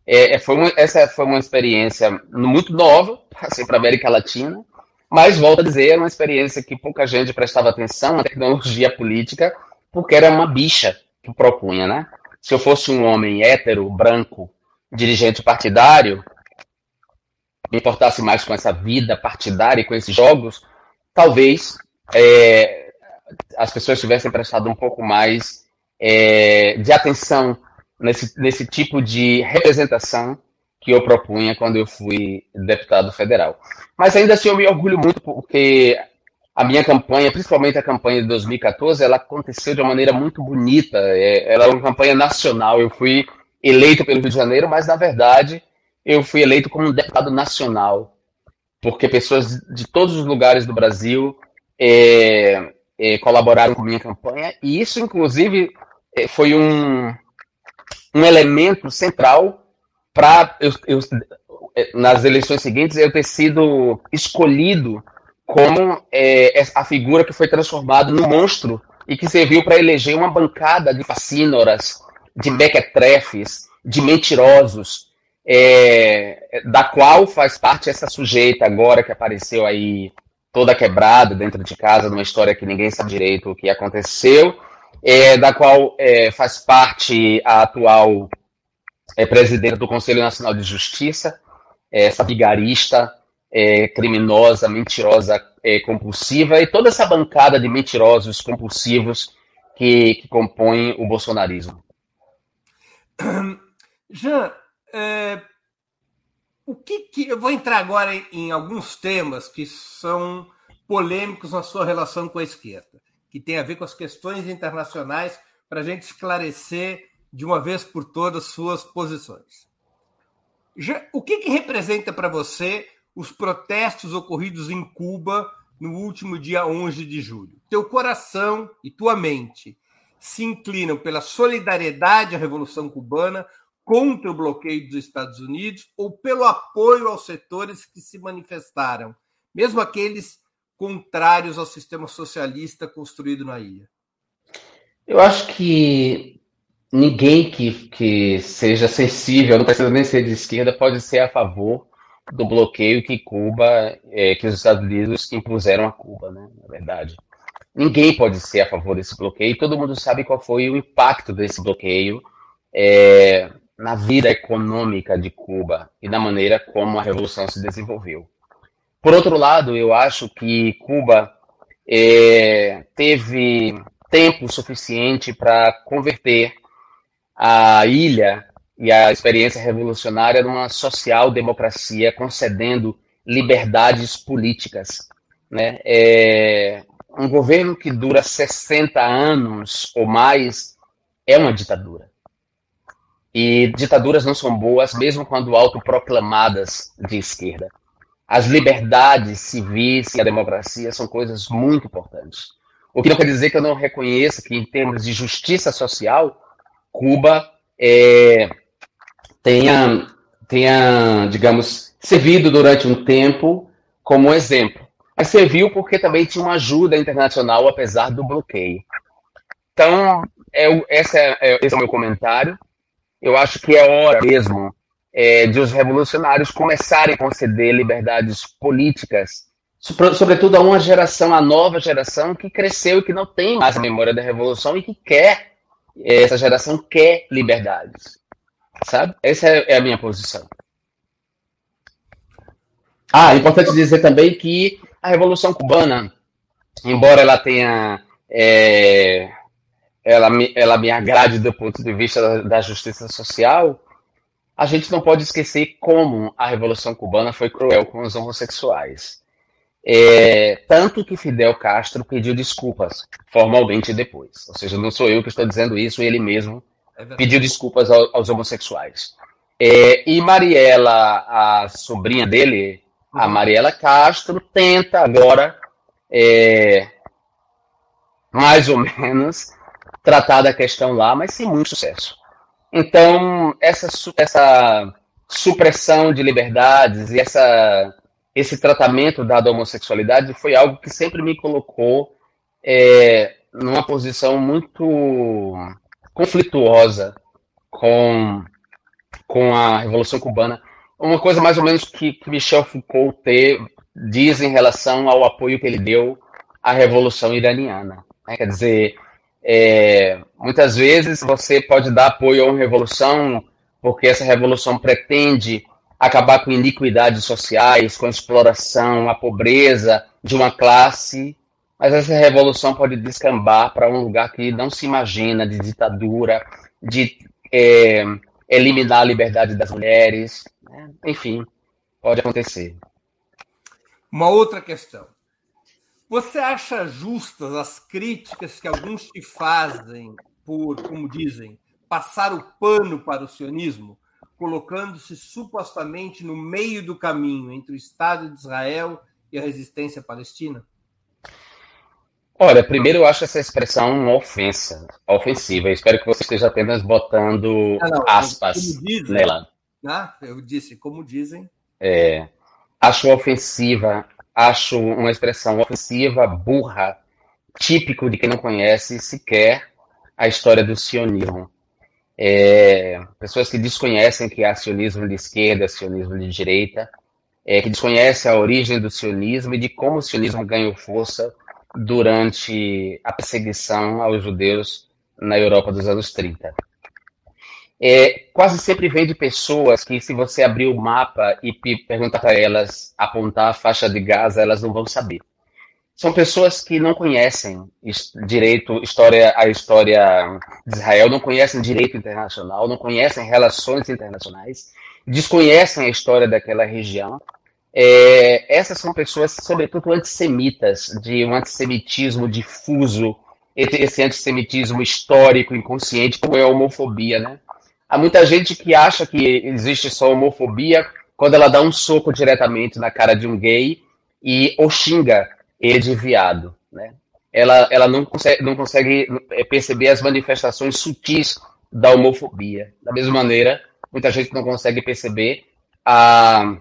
É, é foi uma, essa foi uma experiência muito nova assim, para a América Latina, mas, volto a dizer, era uma experiência que pouca gente prestava atenção na tecnologia política, porque era uma bicha que propunha, né? se eu fosse um homem hétero, branco, dirigente partidário, me importasse mais com essa vida partidária e com esses jogos, talvez é, as pessoas tivessem prestado um pouco mais é, de atenção nesse, nesse tipo de representação que eu propunha quando eu fui deputado federal. Mas ainda assim eu me orgulho muito porque a minha campanha, principalmente a campanha de 2014, ela aconteceu de uma maneira muito bonita. É, ela é uma campanha nacional. Eu fui eleito pelo Rio de Janeiro, mas na verdade eu fui eleito como deputado nacional, porque pessoas de todos os lugares do Brasil é, é, colaboraram com minha campanha e isso, inclusive, é, foi um, um elemento central para é, nas eleições seguintes eu ter sido escolhido como é, a figura que foi transformada no monstro e que serviu para eleger uma bancada de facínoras, de mequetrefes, de mentirosos, é, da qual faz parte essa sujeita agora que apareceu aí toda quebrada dentro de casa, numa história que ninguém sabe direito o que aconteceu, é, da qual é, faz parte a atual é, presidente do Conselho Nacional de Justiça, essa vigarista, é, criminosa, mentirosa, é, compulsiva e toda essa bancada de mentirosos compulsivos que, que compõem o bolsonarismo. Jean, é, o que, que eu vou entrar agora em, em alguns temas que são polêmicos na sua relação com a esquerda, que tem a ver com as questões internacionais, para a gente esclarecer de uma vez por todas suas posições. Já, o que, que representa para você os protestos ocorridos em Cuba no último dia 11 de julho. Teu coração e tua mente se inclinam pela solidariedade à Revolução Cubana contra o bloqueio dos Estados Unidos ou pelo apoio aos setores que se manifestaram, mesmo aqueles contrários ao sistema socialista construído na ilha? Eu acho que ninguém que, que seja sensível, não precisa nem ser de esquerda, pode ser a favor do bloqueio que Cuba, é, que os Estados Unidos impuseram a Cuba, né? Na verdade. Ninguém pode ser a favor desse bloqueio. Todo mundo sabe qual foi o impacto desse bloqueio é, na vida econômica de Cuba e na maneira como a revolução se desenvolveu. Por outro lado, eu acho que Cuba é, teve tempo suficiente para converter a ilha e a experiência revolucionária numa social-democracia concedendo liberdades políticas. Né? É, um governo que dura 60 anos ou mais é uma ditadura. E ditaduras não são boas, mesmo quando autoproclamadas de esquerda. As liberdades civis e a democracia são coisas muito importantes. O que não quer dizer que eu não reconheça que, em termos de justiça social, Cuba é, tenha, tenha, digamos, servido durante um tempo como exemplo. Mas serviu porque também tinha uma ajuda internacional, apesar do bloqueio. Então, é, esse, é, é, esse é o meu comentário. Eu acho que é hora mesmo é, de os revolucionários começarem a conceder liberdades políticas, sobretudo a uma geração, a nova geração que cresceu e que não tem mais a memória da revolução e que quer, essa geração quer liberdades. Sabe? Essa é, é a minha posição. Ah, é importante dizer também que a Revolução Cubana, embora ela tenha é, ela me, ela me agrade do ponto de vista da, da, justiça social, a gente não pode esquecer como a Revolução Cubana foi cruel com os homossexuais. É, tanto que Fidel Castro pediu desculpas formalmente depois. Ou seja, não sou eu que estou dizendo isso, ele mesmo é pediu desculpas ao, aos homossexuais. É, e Mariela, a sobrinha dele, a Mariela Castro, tenta agora, é, mais ou menos, tratar da questão lá, mas sem muito sucesso. Então, essa, essa supressão de liberdades e essa, esse tratamento dado à homossexualidade foi algo que sempre me colocou é, numa posição muito conflituosa com, com a Revolução Cubana. Uma coisa mais ou menos que, que Michel Foucault diz em relação ao apoio que ele deu à Revolução Iraniana. Né? Quer dizer, é, muitas vezes você pode dar apoio a uma revolução porque essa revolução pretende acabar com iniquidades sociais, com a exploração, a pobreza de uma classe, mas essa revolução pode descambar para um lugar que não se imagina, de ditadura, de é, eliminar a liberdade das mulheres, né? enfim, pode acontecer. Uma outra questão. Você acha justas as críticas que alguns te fazem por, como dizem, passar o pano para o sionismo, colocando-se supostamente no meio do caminho entre o Estado de Israel e a resistência palestina? Olha, primeiro eu acho essa expressão uma ofensa, ofensiva. Eu espero que você esteja apenas botando não, não, aspas dizem, nela. Né? Eu disse, como dizem. É, acho ofensiva acho uma expressão ofensiva, burra, típico de quem não conhece sequer a história do sionismo. É, pessoas que desconhecem que há sionismo de esquerda, sionismo de direita, é, que desconhecem a origem do sionismo e de como o sionismo ganhou força durante a perseguição aos judeus na Europa dos anos 30 é, quase sempre vem de pessoas que, se você abrir o mapa e perguntar para elas apontar a faixa de Gaza, elas não vão saber. São pessoas que não conhecem direito, história, a história de Israel, não conhecem direito internacional, não conhecem relações internacionais, desconhecem a história daquela região. É, essas são pessoas, sobretudo antissemitas, de um antissemitismo difuso, esse antissemitismo histórico, inconsciente, como é a homofobia, né? Há muita gente que acha que existe só homofobia quando ela dá um soco diretamente na cara de um gay e ou xinga ele de viado, né? Ela, ela não, consegue, não consegue é, perceber as manifestações sutis da homofobia. Da mesma maneira, muita gente não consegue perceber a,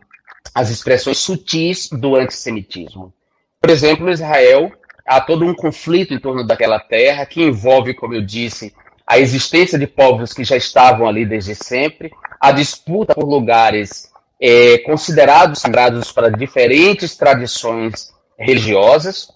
as expressões sutis do antissemitismo. Por exemplo, no Israel, há todo um conflito em torno daquela terra que envolve, como eu disse, a existência de povos que já estavam ali desde sempre, a disputa por lugares é, considerados sagrados para diferentes tradições religiosas.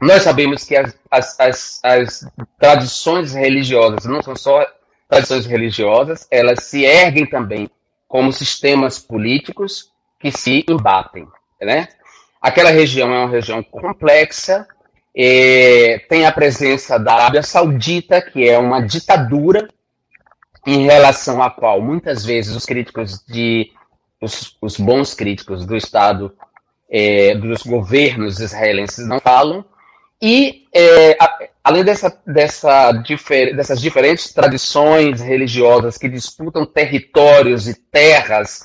Nós sabemos que as, as, as, as tradições religiosas não são só tradições religiosas, elas se erguem também como sistemas políticos que se embatem. Né? Aquela região é uma região complexa, é, tem a presença da Arábia Saudita, que é uma ditadura em relação à qual muitas vezes os críticos de os, os bons críticos do Estado, é, dos governos israelenses não falam. E é, a, além dessa, dessa difer, dessas diferentes tradições religiosas que disputam territórios e terras,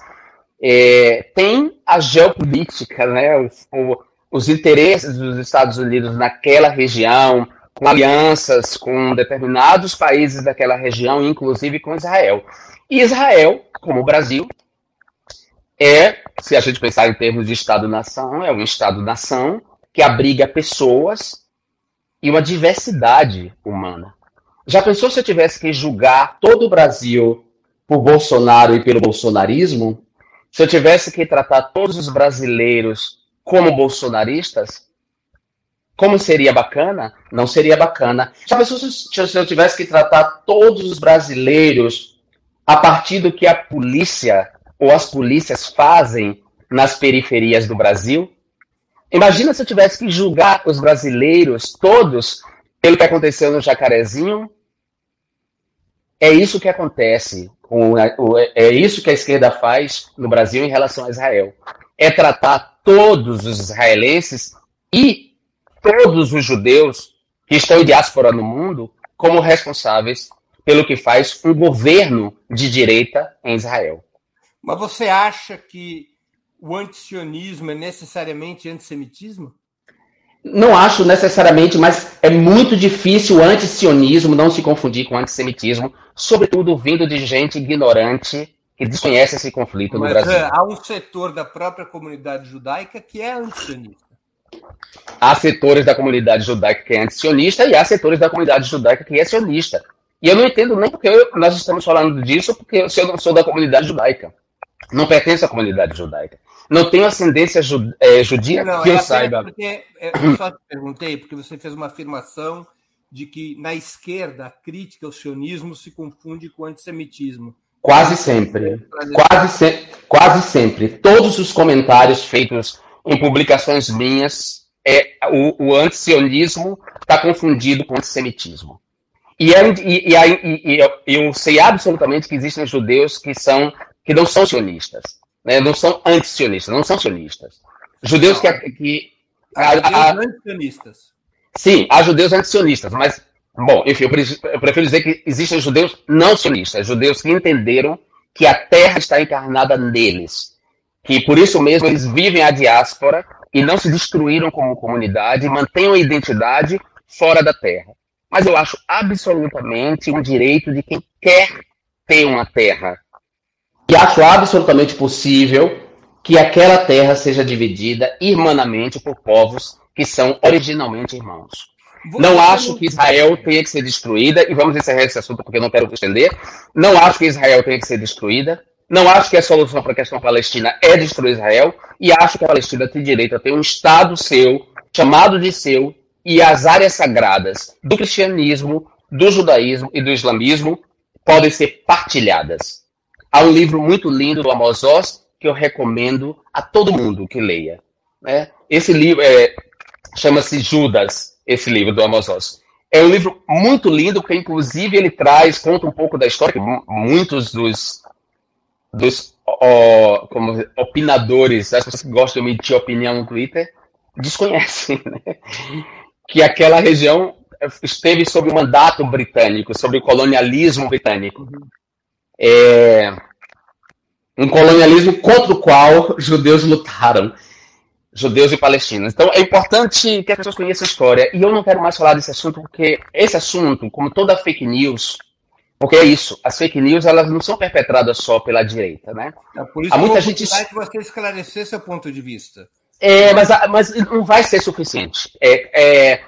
é, tem a geopolítica, né? O, os interesses dos Estados Unidos naquela região, com alianças com determinados países daquela região, inclusive com Israel. E Israel, como o Brasil, é, se a gente pensar em termos de Estado-nação, é um Estado-nação que abriga pessoas e uma diversidade humana. Já pensou se eu tivesse que julgar todo o Brasil por Bolsonaro e pelo bolsonarismo? Se eu tivesse que tratar todos os brasileiros como bolsonaristas? Como seria bacana? Não seria bacana. Já pensou se eu tivesse que tratar todos os brasileiros a partir do que a polícia ou as polícias fazem nas periferias do Brasil? Imagina se eu tivesse que julgar os brasileiros todos pelo que aconteceu no Jacarezinho. É isso que acontece. É isso que a esquerda faz no Brasil em relação a Israel. É tratar todos os israelenses e todos os judeus que estão em diáspora no mundo como responsáveis pelo que faz um governo de direita em Israel. Mas você acha que o antisionismo é necessariamente antissemitismo? Não acho necessariamente, mas é muito difícil o antisionismo não se confundir com o antissemitismo, sobretudo vindo de gente ignorante que desconhece esse conflito mas, no Brasil. Há um setor da própria comunidade judaica que é antisionista. Há setores da comunidade judaica que é antisionista e há setores da comunidade judaica que é sionista. E eu não entendo nem porque nós estamos falando disso, porque eu não sou da comunidade judaica. Não pertenço à comunidade judaica. Não tenho ascendência ju, é, judia não, que eu é saiba. Porque, é, eu só te perguntei, porque você fez uma afirmação de que na esquerda a crítica ao sionismo se confunde com o antissemitismo. Quase sempre. Quase, se, quase sempre. Todos os comentários feitos em publicações minhas, é, o, o antisionismo está confundido com o antissemitismo. E, é, e, e, e, eu sei absolutamente que existem judeus que são que não são sionistas, né? não são antisionistas, não são sionistas. Judeus que. que há, há, antisionistas. Sim, há judeus antisionistas, mas, bom, enfim, eu prefiro, eu prefiro dizer que existem judeus não sionistas, judeus que entenderam que a terra está encarnada neles, que por isso mesmo eles vivem a diáspora e não se destruíram como comunidade, mantenham a identidade fora da terra. Mas eu acho absolutamente um direito de quem quer ter uma terra. E acho absolutamente possível que aquela terra seja dividida irmanamente por povos que são originalmente irmãos. Não acho que Israel tenha que ser destruída, e vamos encerrar esse assunto porque eu não quero estender. Não acho que Israel tenha que ser destruída. Não acho que a solução para a questão palestina é destruir Israel. E acho que a Palestina tem direito a ter um Estado seu, chamado de seu, e as áreas sagradas do cristianismo, do judaísmo e do islamismo podem ser partilhadas. Há um livro muito lindo do Amos Oz que eu recomendo a todo mundo que leia. Né? Esse livro é, chama-se Judas, esse livro do Amos Oz. É um livro muito lindo, porque inclusive ele traz, conta um pouco da história, que muitos dos, dos ó, como, opinadores, as pessoas que gostam de emitir opinião no Twitter, desconhecem. Né? que aquela região esteve sob o mandato britânico, sob o colonialismo britânico. É, um colonialismo contra o qual judeus lutaram, judeus e palestinos. Então é importante que as pessoas conheçam a história. E eu não quero mais falar desse assunto, porque esse assunto, como toda fake news, porque é isso, as fake news elas não são perpetradas só pela direita, né? É por isso Há muita gente que você esclarecer seu ponto de vista. É, mas, mas não vai ser suficiente. É, é,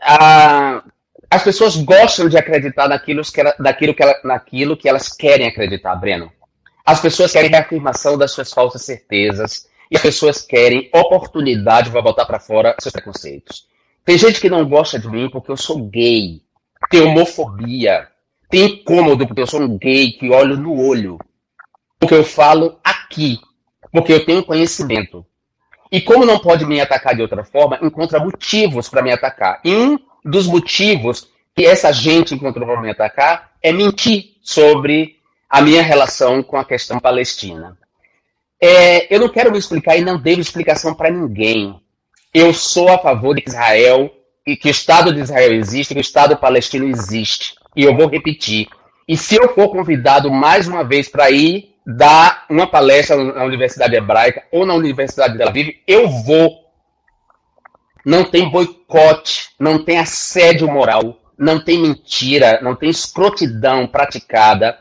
a, as pessoas gostam de acreditar naquilo que, ela, naquilo, que ela, naquilo que elas querem acreditar, Breno. As pessoas querem reafirmação das suas falsas certezas e as pessoas querem oportunidade para botar para fora seus preconceitos. Tem gente que não gosta de mim porque eu sou gay, tem homofobia, tem incômodo porque eu sou um gay que olho no olho, porque eu falo aqui, porque eu tenho conhecimento. E como não pode me atacar de outra forma, encontra motivos para me atacar. E um dos motivos que essa gente encontrou para me atacar é mentir sobre a minha relação com a questão palestina. É, eu não quero me explicar e não devo explicação para ninguém. Eu sou a favor de Israel e que o Estado de Israel existe, que o Estado palestino existe. E eu vou repetir. E se eu for convidado mais uma vez para ir dar uma palestra na Universidade Hebraica ou na Universidade de Tel Aviv, eu vou. Não tem boicote, não tem assédio moral, não tem mentira, não tem escrotidão praticada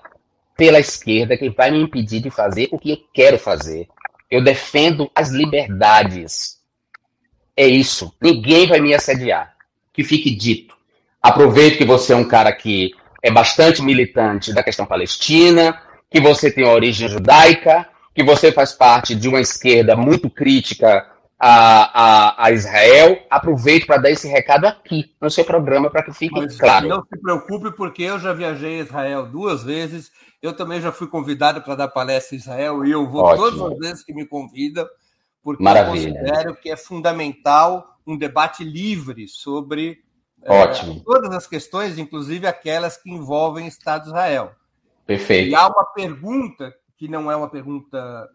pela esquerda que vai me impedir de fazer o que eu quero fazer. Eu defendo as liberdades. É isso. Ninguém vai me assediar. Que fique dito. Aproveito que você é um cara que é bastante militante da questão palestina, que você tem origem judaica, que você faz parte de uma esquerda muito crítica a, a, a Israel. Aproveito para dar esse recado aqui no seu programa para que fique Mas, claro. Não se preocupe, porque eu já viajei a Israel duas vezes. Eu também já fui convidado para dar palestra em Israel e eu vou Ótimo. todas as vezes que me convidam, porque Maravilha. eu considero que é fundamental um debate livre sobre é, todas as questões, inclusive aquelas que envolvem Estado de Israel. Perfeito. E há uma pergunta que não é uma pergunta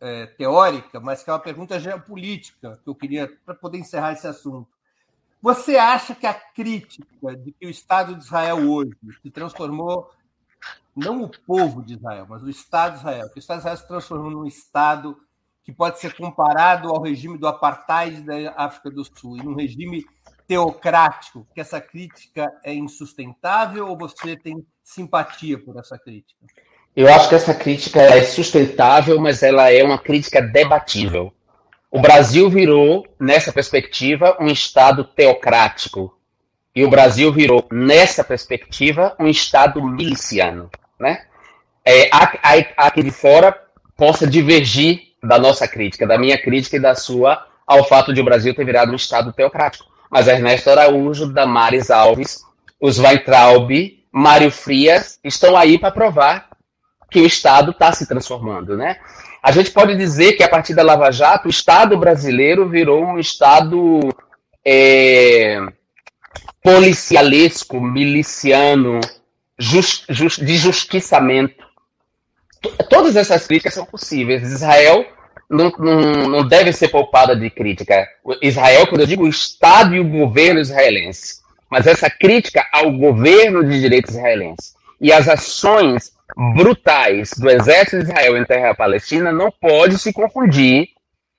é, teórica, mas que é uma pergunta geopolítica que eu queria para poder encerrar esse assunto. Você acha que a crítica de que o Estado de Israel hoje se transformou não o povo de Israel, mas o Estado de Israel, que o Estado de Israel se transformou num Estado que pode ser comparado ao regime do apartheid da África do Sul, e num regime teocrático, que essa crítica é insustentável ou você tem simpatia por essa crítica? Eu acho que essa crítica é sustentável, mas ela é uma crítica debatível. O Brasil virou, nessa perspectiva, um Estado teocrático. E o Brasil virou, nessa perspectiva, um Estado miliciano. Né? É, há, há, há que de fora possa divergir da nossa crítica, da minha crítica e da sua, ao fato de o Brasil ter virado um Estado teocrático. Mas Ernesto Araújo, Damares Alves, os Weintraub, Mário Frias estão aí para provar que o Estado está se transformando, né? A gente pode dizer que a partir da Lava Jato, o Estado brasileiro virou um Estado é, policialesco, miliciano, just, just, de justiçamento. Todas essas críticas são possíveis. Israel não, não, não deve ser poupada de crítica. Israel, quando eu digo o Estado e o governo israelense, mas essa crítica ao governo de direito israelense e as ações brutais do exército de Israel em terra palestina não pode se confundir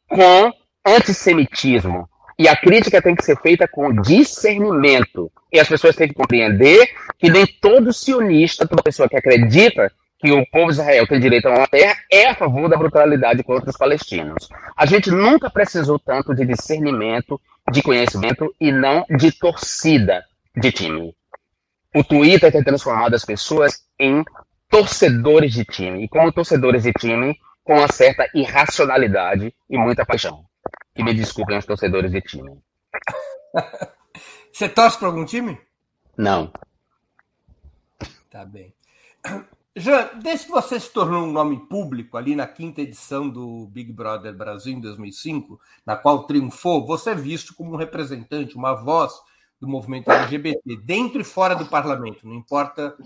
com antissemitismo. E a crítica tem que ser feita com discernimento. E as pessoas têm que compreender que nem todo sionista, toda pessoa que acredita que o povo de Israel tem direito a uma terra, é a favor da brutalidade contra os palestinos. A gente nunca precisou tanto de discernimento, de conhecimento e não de torcida de time. O Twitter tem transformado as pessoas em torcedores de time. E como torcedores de time, com uma certa irracionalidade e muita paixão. Que me desculpem os torcedores de time. Você torce para algum time? Não. Tá bem. Jean, desde que você se tornou um nome público ali na quinta edição do Big Brother Brasil em 2005, na qual triunfou, você é visto como um representante, uma voz do movimento LGBT, dentro e fora do parlamento, não importa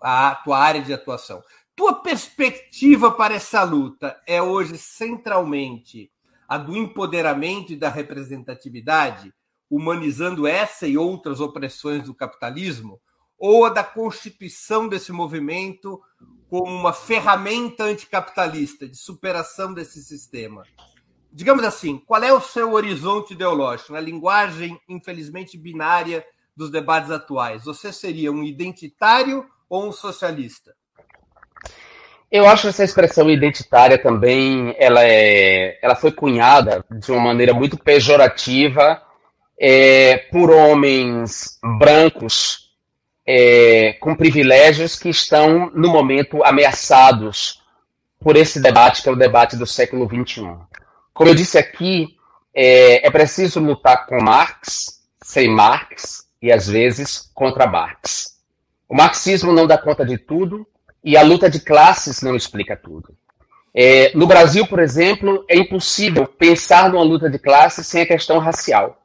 a tua área de atuação. Tua perspectiva para essa luta é hoje centralmente a do empoderamento e da representatividade, humanizando essa e outras opressões do capitalismo, ou a da constituição desse movimento como uma ferramenta anticapitalista de superação desse sistema? Digamos assim, qual é o seu horizonte ideológico na linguagem, infelizmente, binária dos debates atuais? Você seria um identitário ou um socialista? Eu acho essa expressão identitária também, ela, é, ela foi cunhada de uma maneira muito pejorativa é, por homens brancos é, com privilégios que estão, no momento, ameaçados por esse debate, que é o debate do século XXI. Como eu disse aqui, é, é preciso lutar com Marx, sem Marx, e às vezes contra Marx. O marxismo não dá conta de tudo e a luta de classes não explica tudo. É, no Brasil, por exemplo, é impossível pensar numa luta de classes sem a questão racial.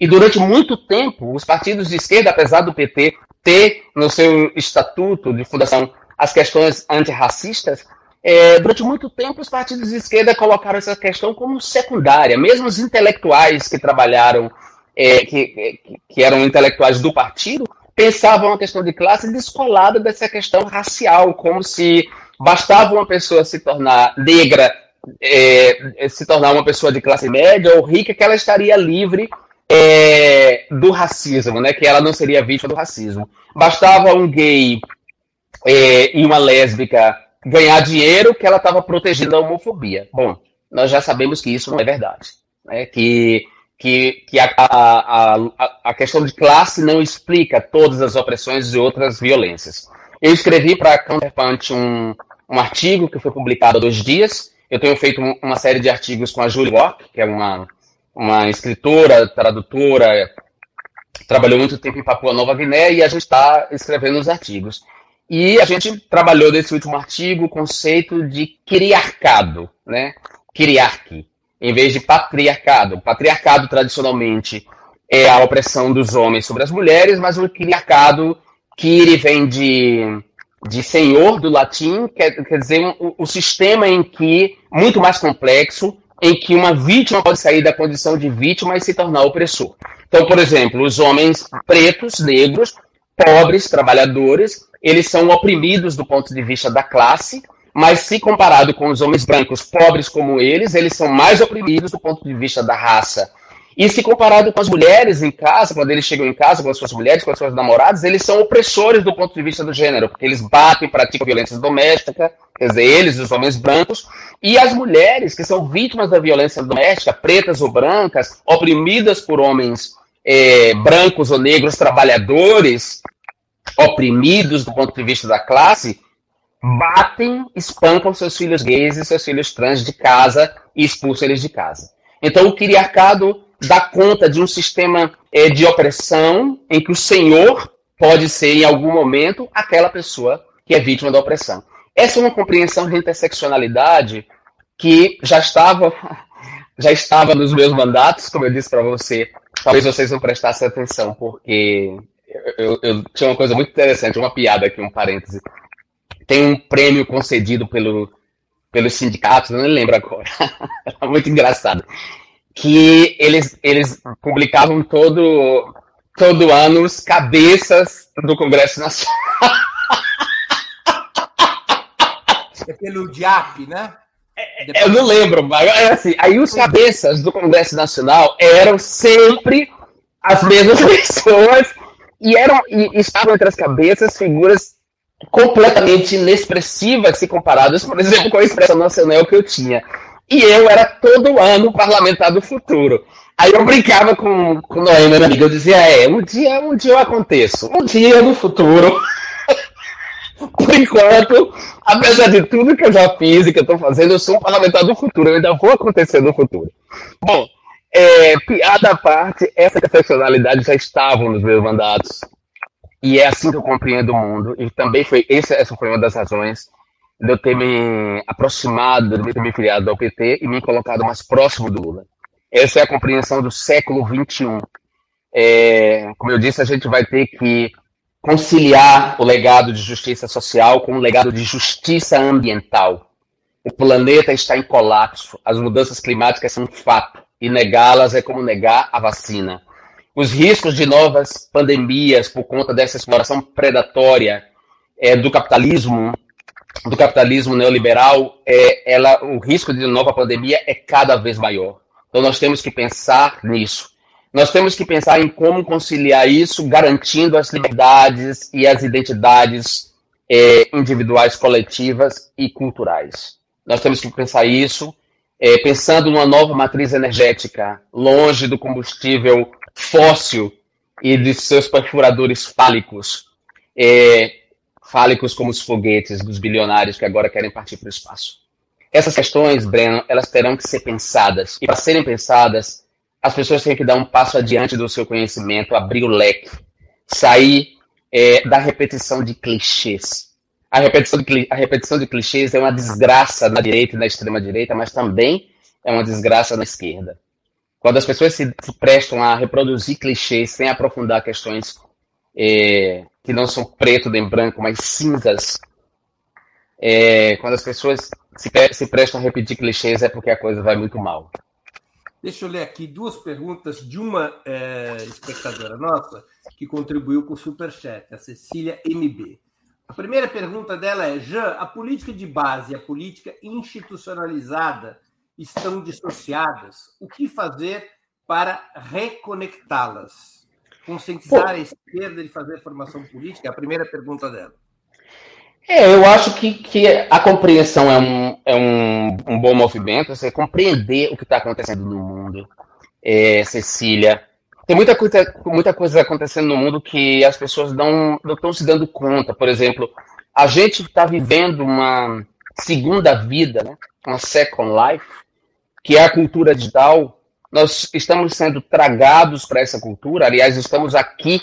E durante muito tempo, os partidos de esquerda, apesar do PT ter no seu estatuto de fundação as questões antirracistas, é, durante muito tempo os partidos de esquerda colocaram essa questão como secundária. Mesmo os intelectuais que trabalharam, é, que, que eram intelectuais do partido, pensavam a questão de classe descolada dessa questão racial, como se bastava uma pessoa se tornar negra, é, se tornar uma pessoa de classe média ou rica, que ela estaria livre é, do racismo, né? Que ela não seria vítima do racismo. Bastava um gay é, e uma lésbica ganhar dinheiro que ela estava protegendo a homofobia. Bom, nós já sabemos que isso não é verdade. Né? Que, que, que a, a, a, a questão de classe não explica todas as opressões e outras violências. Eu escrevi para a Counterpunch um, um artigo que foi publicado há dois dias. Eu tenho feito uma série de artigos com a Julie Walk, que é uma, uma escritora, tradutora, trabalhou muito tempo em Papua Nova Guiné e a gente está escrevendo os artigos. E a gente trabalhou nesse último artigo o conceito de criarcado, né? Criarque, em vez de patriarcado. Patriarcado, tradicionalmente, é a opressão dos homens sobre as mulheres, mas o criarcado, que vem de de senhor do latim, quer, quer dizer, um, um, sistema em que, muito mais complexo, em que uma vítima pode sair da condição de vítima e se tornar opressor. Então, por exemplo, os homens pretos, negros, pobres, trabalhadores, eles são oprimidos do ponto de vista da classe, mas se comparado com os homens brancos pobres como eles, eles são mais oprimidos do ponto de vista da raça. E se comparado com as mulheres em casa, quando eles chegam em casa com as suas mulheres, com as suas namoradas, eles são opressores do ponto de vista do gênero, porque eles batem, praticam violência doméstica, quer dizer, eles, os homens brancos, e as mulheres que são vítimas da violência doméstica, pretas ou brancas, oprimidas por homens é, brancos ou negros trabalhadores, oprimidos do ponto de vista da classe, batem, espancam seus filhos gays e seus filhos trans de casa e expulsam eles de casa. Então, o criarcado dá conta de um sistema é, de opressão em que o senhor pode ser, em algum momento, aquela pessoa que é vítima da opressão. Essa é uma compreensão de interseccionalidade que já estava, já estava nos meus mandatos, como eu disse para você. Talvez vocês não prestassem atenção, porque eu, eu, eu, tinha uma coisa muito interessante, uma piada aqui, um parêntese. Tem um prêmio concedido pelo, pelos sindicatos, eu não lembro agora. muito engraçado que eles, eles publicavam todo, todo ano os cabeças do Congresso Nacional. É pelo DIAP, né? É, é, eu não lembro, mas é assim, aí os cabeças do Congresso Nacional eram sempre as mesmas pessoas e eram e estavam entre as cabeças figuras completamente inexpressivas se comparadas, por exemplo, com a expressão nacional que eu tinha. E eu era todo ano parlamentar do futuro. Aí eu brincava com, com Noé, meu amigo, eu dizia, é, um dia, um dia eu aconteço. Um dia no futuro. Por enquanto, apesar de tudo que eu já fiz e que eu estou fazendo, eu sou um parlamentar do futuro, eu ainda vou acontecer no futuro. Bom, é, piada à parte, essa excepcionalidade já estava nos meus mandatos. E é assim que eu compreendo o mundo. E também foi, essa, essa foi uma das razões de eu ter me aproximado, de ter me filiado ao PT e me colocado mais próximo do Lula. Essa é a compreensão do século XXI. É, como eu disse, a gente vai ter que conciliar o legado de justiça social com o legado de justiça ambiental. O planeta está em colapso, as mudanças climáticas são um fato, e negá-las é como negar a vacina. Os riscos de novas pandemias por conta dessa exploração predatória é, do capitalismo do capitalismo neoliberal, é, ela, o risco de nova pandemia é cada vez maior. Então nós temos que pensar nisso. Nós temos que pensar em como conciliar isso, garantindo as liberdades e as identidades é, individuais, coletivas e culturais. Nós temos que pensar isso, é, pensando numa nova matriz energética, longe do combustível fóssil e de seus perfuradores fálicos. É, fálicos como os foguetes dos bilionários que agora querem partir para o espaço. Essas questões, Breno, elas terão que ser pensadas. E para serem pensadas, as pessoas têm que dar um passo adiante do seu conhecimento, abrir o leque, sair é, da repetição de clichês. A repetição, de, a repetição de clichês é uma desgraça na direita e na extrema-direita, mas também é uma desgraça na esquerda. Quando as pessoas se, se prestam a reproduzir clichês sem aprofundar questões é, que não são preto nem branco, mas cinzas. É, quando as pessoas se, se prestam a repetir clichês é porque a coisa vai muito mal. Deixa eu ler aqui duas perguntas de uma é, espectadora nossa que contribuiu com o Superchat, a Cecília MB. A primeira pergunta dela é: Jean, a política de base a política institucionalizada estão dissociadas? O que fazer para reconectá-las? Conscientizar a esquerda de fazer formação política? É a primeira pergunta dela. É, eu acho que, que a compreensão é um, é um, um bom movimento, você compreender o que está acontecendo no mundo. É, Cecília, tem muita coisa, muita coisa acontecendo no mundo que as pessoas não, não estão se dando conta. Por exemplo, a gente está vivendo uma segunda vida, né? uma second life, que é a cultura digital. Nós estamos sendo tragados para essa cultura. Aliás, estamos aqui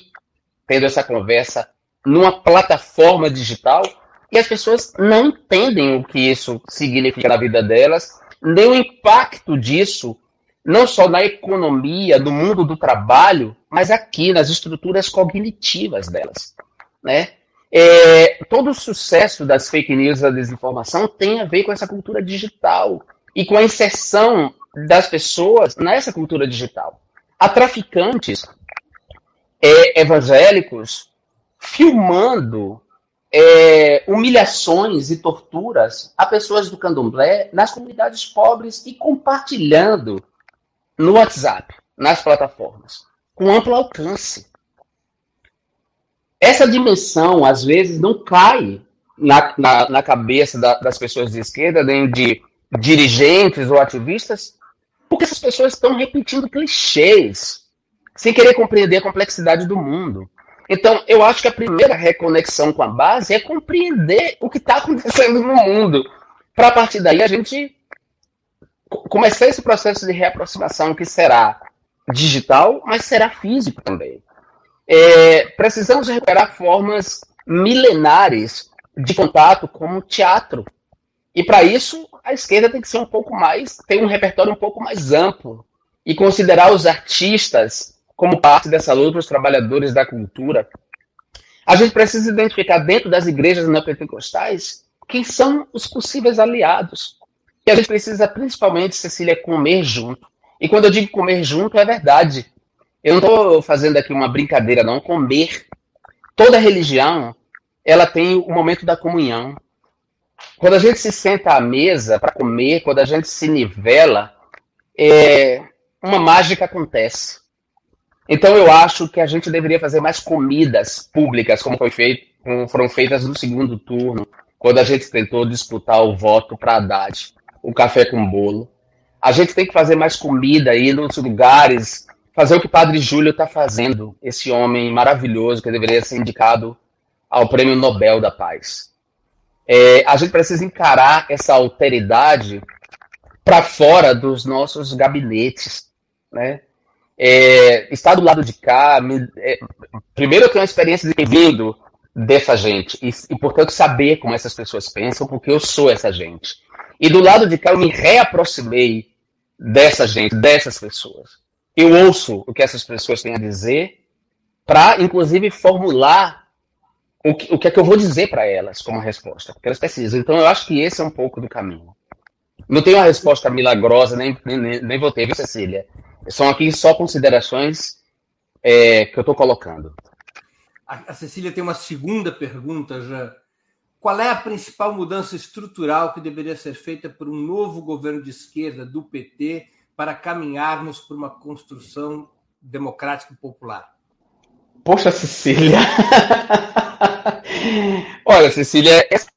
tendo essa conversa numa plataforma digital e as pessoas não entendem o que isso significa na vida delas, nem o impacto disso, não só na economia, no mundo do trabalho, mas aqui nas estruturas cognitivas delas. Né? É, todo o sucesso das fake news da desinformação tem a ver com essa cultura digital e com a inserção das pessoas nessa cultura digital. Há traficantes é, evangélicos filmando é, humilhações e torturas a pessoas do candomblé nas comunidades pobres e compartilhando no WhatsApp, nas plataformas, com amplo alcance. Essa dimensão, às vezes, não cai na, na, na cabeça da, das pessoas de esquerda, nem de dirigentes ou ativistas, porque essas pessoas estão repetindo clichês, sem querer compreender a complexidade do mundo. Então, eu acho que a primeira reconexão com a base é compreender o que está acontecendo no mundo. Para a partir daí a gente começar esse processo de reaproximação que será digital, mas será físico também. É, precisamos recuperar formas milenares de contato, como teatro. E para isso, a esquerda tem que ser um pouco mais, tem um repertório um pouco mais amplo e considerar os artistas como parte dessa luta os trabalhadores da cultura, a gente precisa identificar dentro das igrejas neopentecostais quem são os possíveis aliados. E a gente precisa, principalmente, Cecília, comer junto. E quando eu digo comer junto, é verdade. Eu não estou fazendo aqui uma brincadeira, não. Comer. Toda religião, ela tem o momento da comunhão. Quando a gente se senta à mesa para comer, quando a gente se nivela, é, uma mágica acontece. Então eu acho que a gente deveria fazer mais comidas públicas, como foi feito, como foram feitas no segundo turno, quando a gente tentou disputar o voto para Haddad, o café com bolo. A gente tem que fazer mais comida aí nos lugares, fazer o que o Padre Júlio está fazendo, esse homem maravilhoso que deveria ser indicado ao Prêmio Nobel da Paz. É, a gente precisa encarar essa alteridade para fora dos nossos gabinetes, né? é, estar do lado de cá, me, é, primeiro eu tenho a experiência de vindo dessa gente e, e, portanto, saber como essas pessoas pensam, porque eu sou essa gente. E do lado de cá eu me reaproximei dessa gente, dessas pessoas. Eu ouço o que essas pessoas têm a dizer para, inclusive, formular o que, o que é que eu vou dizer para elas como resposta, porque elas precisam. Então, eu acho que esse é um pouco do caminho. Não tenho uma resposta milagrosa, nem, nem, nem vou ter, viu, Cecília? São aqui só considerações é, que eu estou colocando. A, a Cecília tem uma segunda pergunta já. Qual é a principal mudança estrutural que deveria ser feita por um novo governo de esquerda do PT para caminharmos por uma construção democrática e popular? Poxa, Cecília. Olha, Cecília, essa.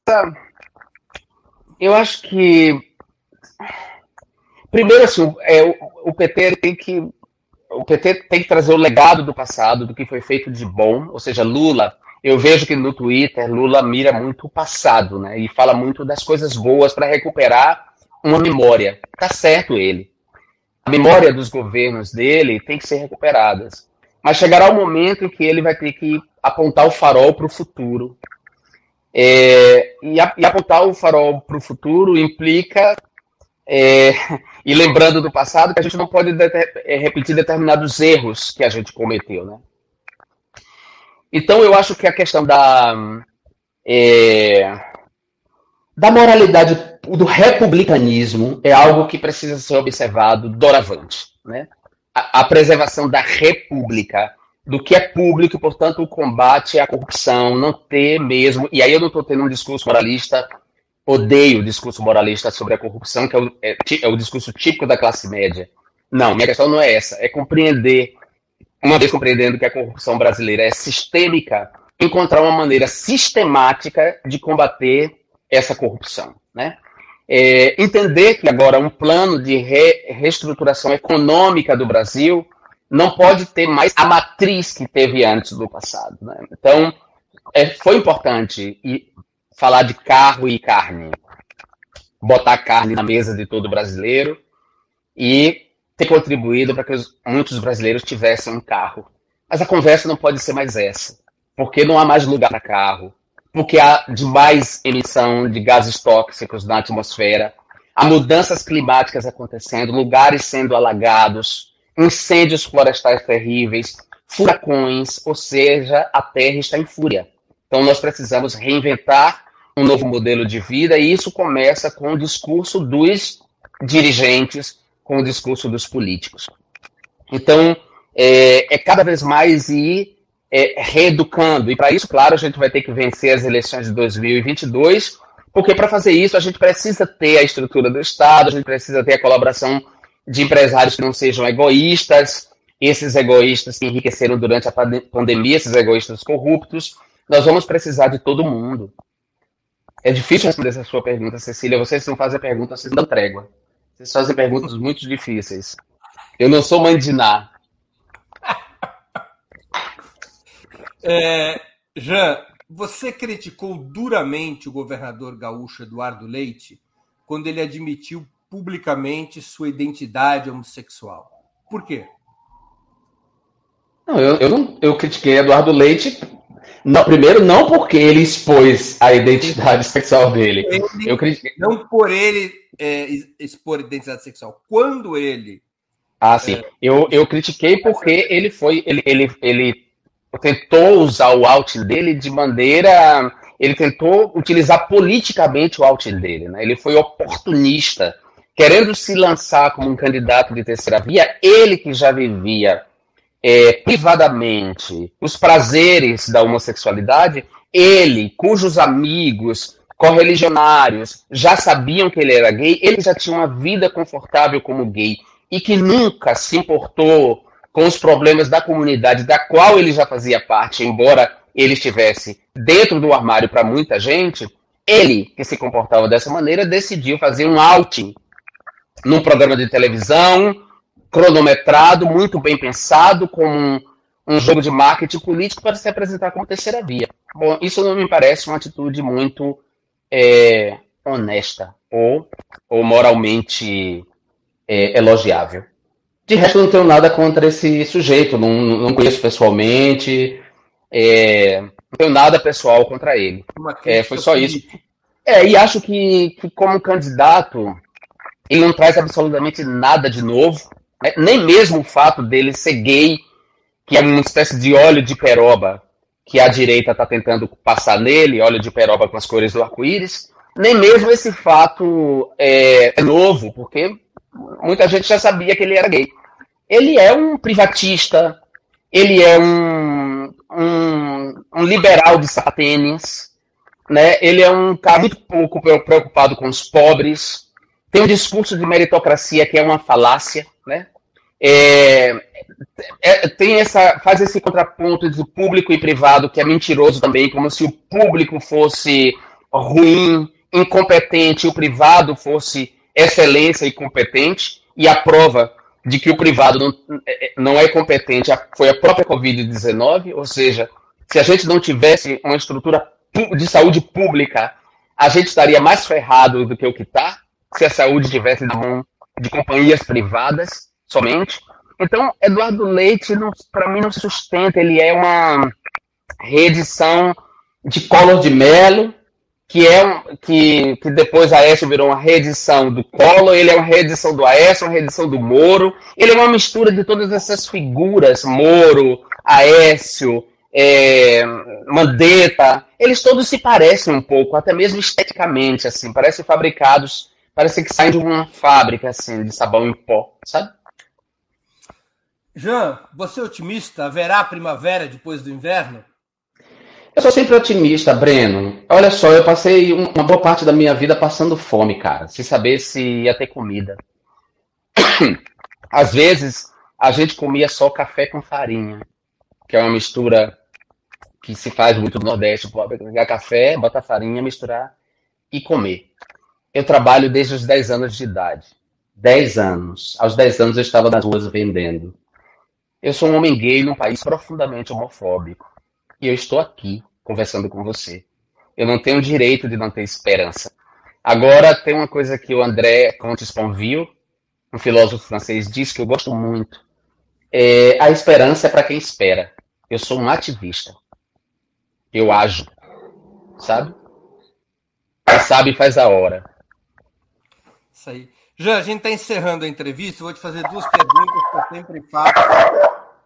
Eu acho que Primeiro, assim, é, o, PT tem que o PT tem que trazer o legado do passado, do que foi feito de bom, ou seja, Lula. Eu vejo que no Twitter Lula mira muito o passado, né? E fala muito das coisas boas para recuperar uma memória. Tá certo ele. A memória dos governos dele tem que ser recuperadas. Mas chegará o momento em que ele vai ter que apontar o farol para o futuro. É, e, a, e, apontar o farol para o futuro implica é, e lembrando do passado que a gente não pode é, repetir determinados erros que a gente cometeu, né? Então eu acho que a questão da é, da moralidade do republicanismo é algo que precisa ser observado doravante, né? A, a preservação da república, do que é público, e, portanto, o combate à corrupção, não ter mesmo. E aí eu não estou tendo um discurso moralista odeio o discurso moralista sobre a corrupção, que é o, é, é o discurso típico da classe média. Não, minha questão não é essa. É compreender, uma vez compreendendo que a corrupção brasileira é sistêmica, encontrar uma maneira sistemática de combater essa corrupção. Né? É, entender que agora um plano de re, reestruturação econômica do Brasil não pode ter mais a matriz que teve antes do passado. Né? Então, é, foi importante falar de carro e carne, botar carne na mesa de todo brasileiro e ter contribuído para que os, muitos brasileiros tivessem um carro. Mas a conversa não pode ser mais essa, porque não há mais lugar para carro, porque há demais emissão de gases tóxicos na atmosfera, há mudanças climáticas acontecendo, lugares sendo alagados, incêndios florestais terríveis, furacões, ou seja, a Terra está em fúria. Então nós precisamos reinventar um novo modelo de vida e isso começa com o discurso dos dirigentes, com o discurso dos políticos. Então é, é cada vez mais ir é, reeducando e para isso, claro, a gente vai ter que vencer as eleições de 2022, porque para fazer isso a gente precisa ter a estrutura do Estado, a gente precisa ter a colaboração de empresários que não sejam egoístas, esses egoístas que enriqueceram durante a pandemia, esses egoístas corruptos, nós vamos precisar de todo mundo. É difícil responder essa sua pergunta, Cecília. Vocês não fazem perguntas, vocês não trégua. Vocês fazem perguntas muito difíceis. Eu não sou mãe de. É, Jean, você criticou duramente o governador gaúcho Eduardo Leite quando ele admitiu publicamente sua identidade homossexual. Por quê? Não, eu, eu, não, eu critiquei Eduardo Leite não, primeiro, não porque ele expôs a identidade sexual dele. Ele, eu critiquei... Não por ele é, expor a identidade sexual. Quando ele. Ah, sim. É... Eu, eu critiquei porque ele foi. Ele, ele, ele tentou usar o out dele de maneira. Ele tentou utilizar politicamente o out dele. Né? Ele foi oportunista, querendo se lançar como um candidato de terceira via. Ele que já vivia é, privadamente os prazeres da homossexualidade, ele, cujos amigos correligionários já sabiam que ele era gay, ele já tinha uma vida confortável como gay e que nunca se importou com os problemas da comunidade da qual ele já fazia parte, embora ele estivesse dentro do armário para muita gente, ele, que se comportava dessa maneira, decidiu fazer um outing num programa de televisão, cronometrado, muito bem pensado, com um, um jogo de marketing político para se apresentar como terceira via. Bom, isso não me parece uma atitude muito é, honesta ou, ou moralmente é, elogiável. De resto, não tenho nada contra esse sujeito, não, não conheço pessoalmente, é, não tenho nada pessoal contra ele. É, foi só isso. É, e acho que, que, como candidato, ele não traz absolutamente nada de novo. Né? Nem mesmo o fato dele ser gay, que é uma espécie de óleo de peroba que a direita está tentando passar nele, óleo de peroba com as cores do arco-íris, nem mesmo esse fato é, é novo, porque muita gente já sabia que ele era gay. Ele é um privatista, ele é um, um, um liberal de sapatênis, né? ele é um cara muito pouco preocupado com os pobres, tem um discurso de meritocracia que é uma falácia, né? É, é, tem essa faz esse contraponto de público e privado que é mentiroso também, como se o público fosse ruim, incompetente, o privado fosse excelência e competente, e a prova de que o privado não, é, não é competente foi a própria Covid-19, ou seja, se a gente não tivesse uma estrutura de saúde pública, a gente estaria mais ferrado do que o que está, se a saúde tivesse na mão de companhias privadas somente. Então, Eduardo Leite, para mim, não sustenta. Ele é uma reedição de Collor de Mello, que é que, que depois a Aécio virou uma reedição do Collor, ele é uma reedição do Aécio, uma reedição do Moro. Ele é uma mistura de todas essas figuras, Moro, Aécio, é, Mandetta. Eles todos se parecem um pouco, até mesmo esteticamente, assim, parecem fabricados Parece que sai de uma fábrica, assim, de sabão em pó, sabe? Jean, você é otimista? Haverá primavera depois do inverno? Eu sou sempre otimista, Breno. Olha só, eu passei uma boa parte da minha vida passando fome, cara, sem saber se ia ter comida. Às vezes, a gente comia só café com farinha, que é uma mistura que se faz muito no Nordeste. Pegar café, botar farinha, misturar e comer. Eu trabalho desde os 10 anos de idade. 10 anos. Aos 10 anos eu estava nas ruas vendendo. Eu sou um homem gay num país profundamente homofóbico. E eu estou aqui conversando com você. Eu não tenho direito de não ter esperança. Agora tem uma coisa que o André Comte Sponville, um filósofo francês, disse que eu gosto muito. É, a esperança é para quem espera. Eu sou um ativista. Eu ajo. Sabe? Quem sabe faz a hora. Isso aí. Já a gente está encerrando a entrevista. Vou te fazer duas perguntas que eu sempre faço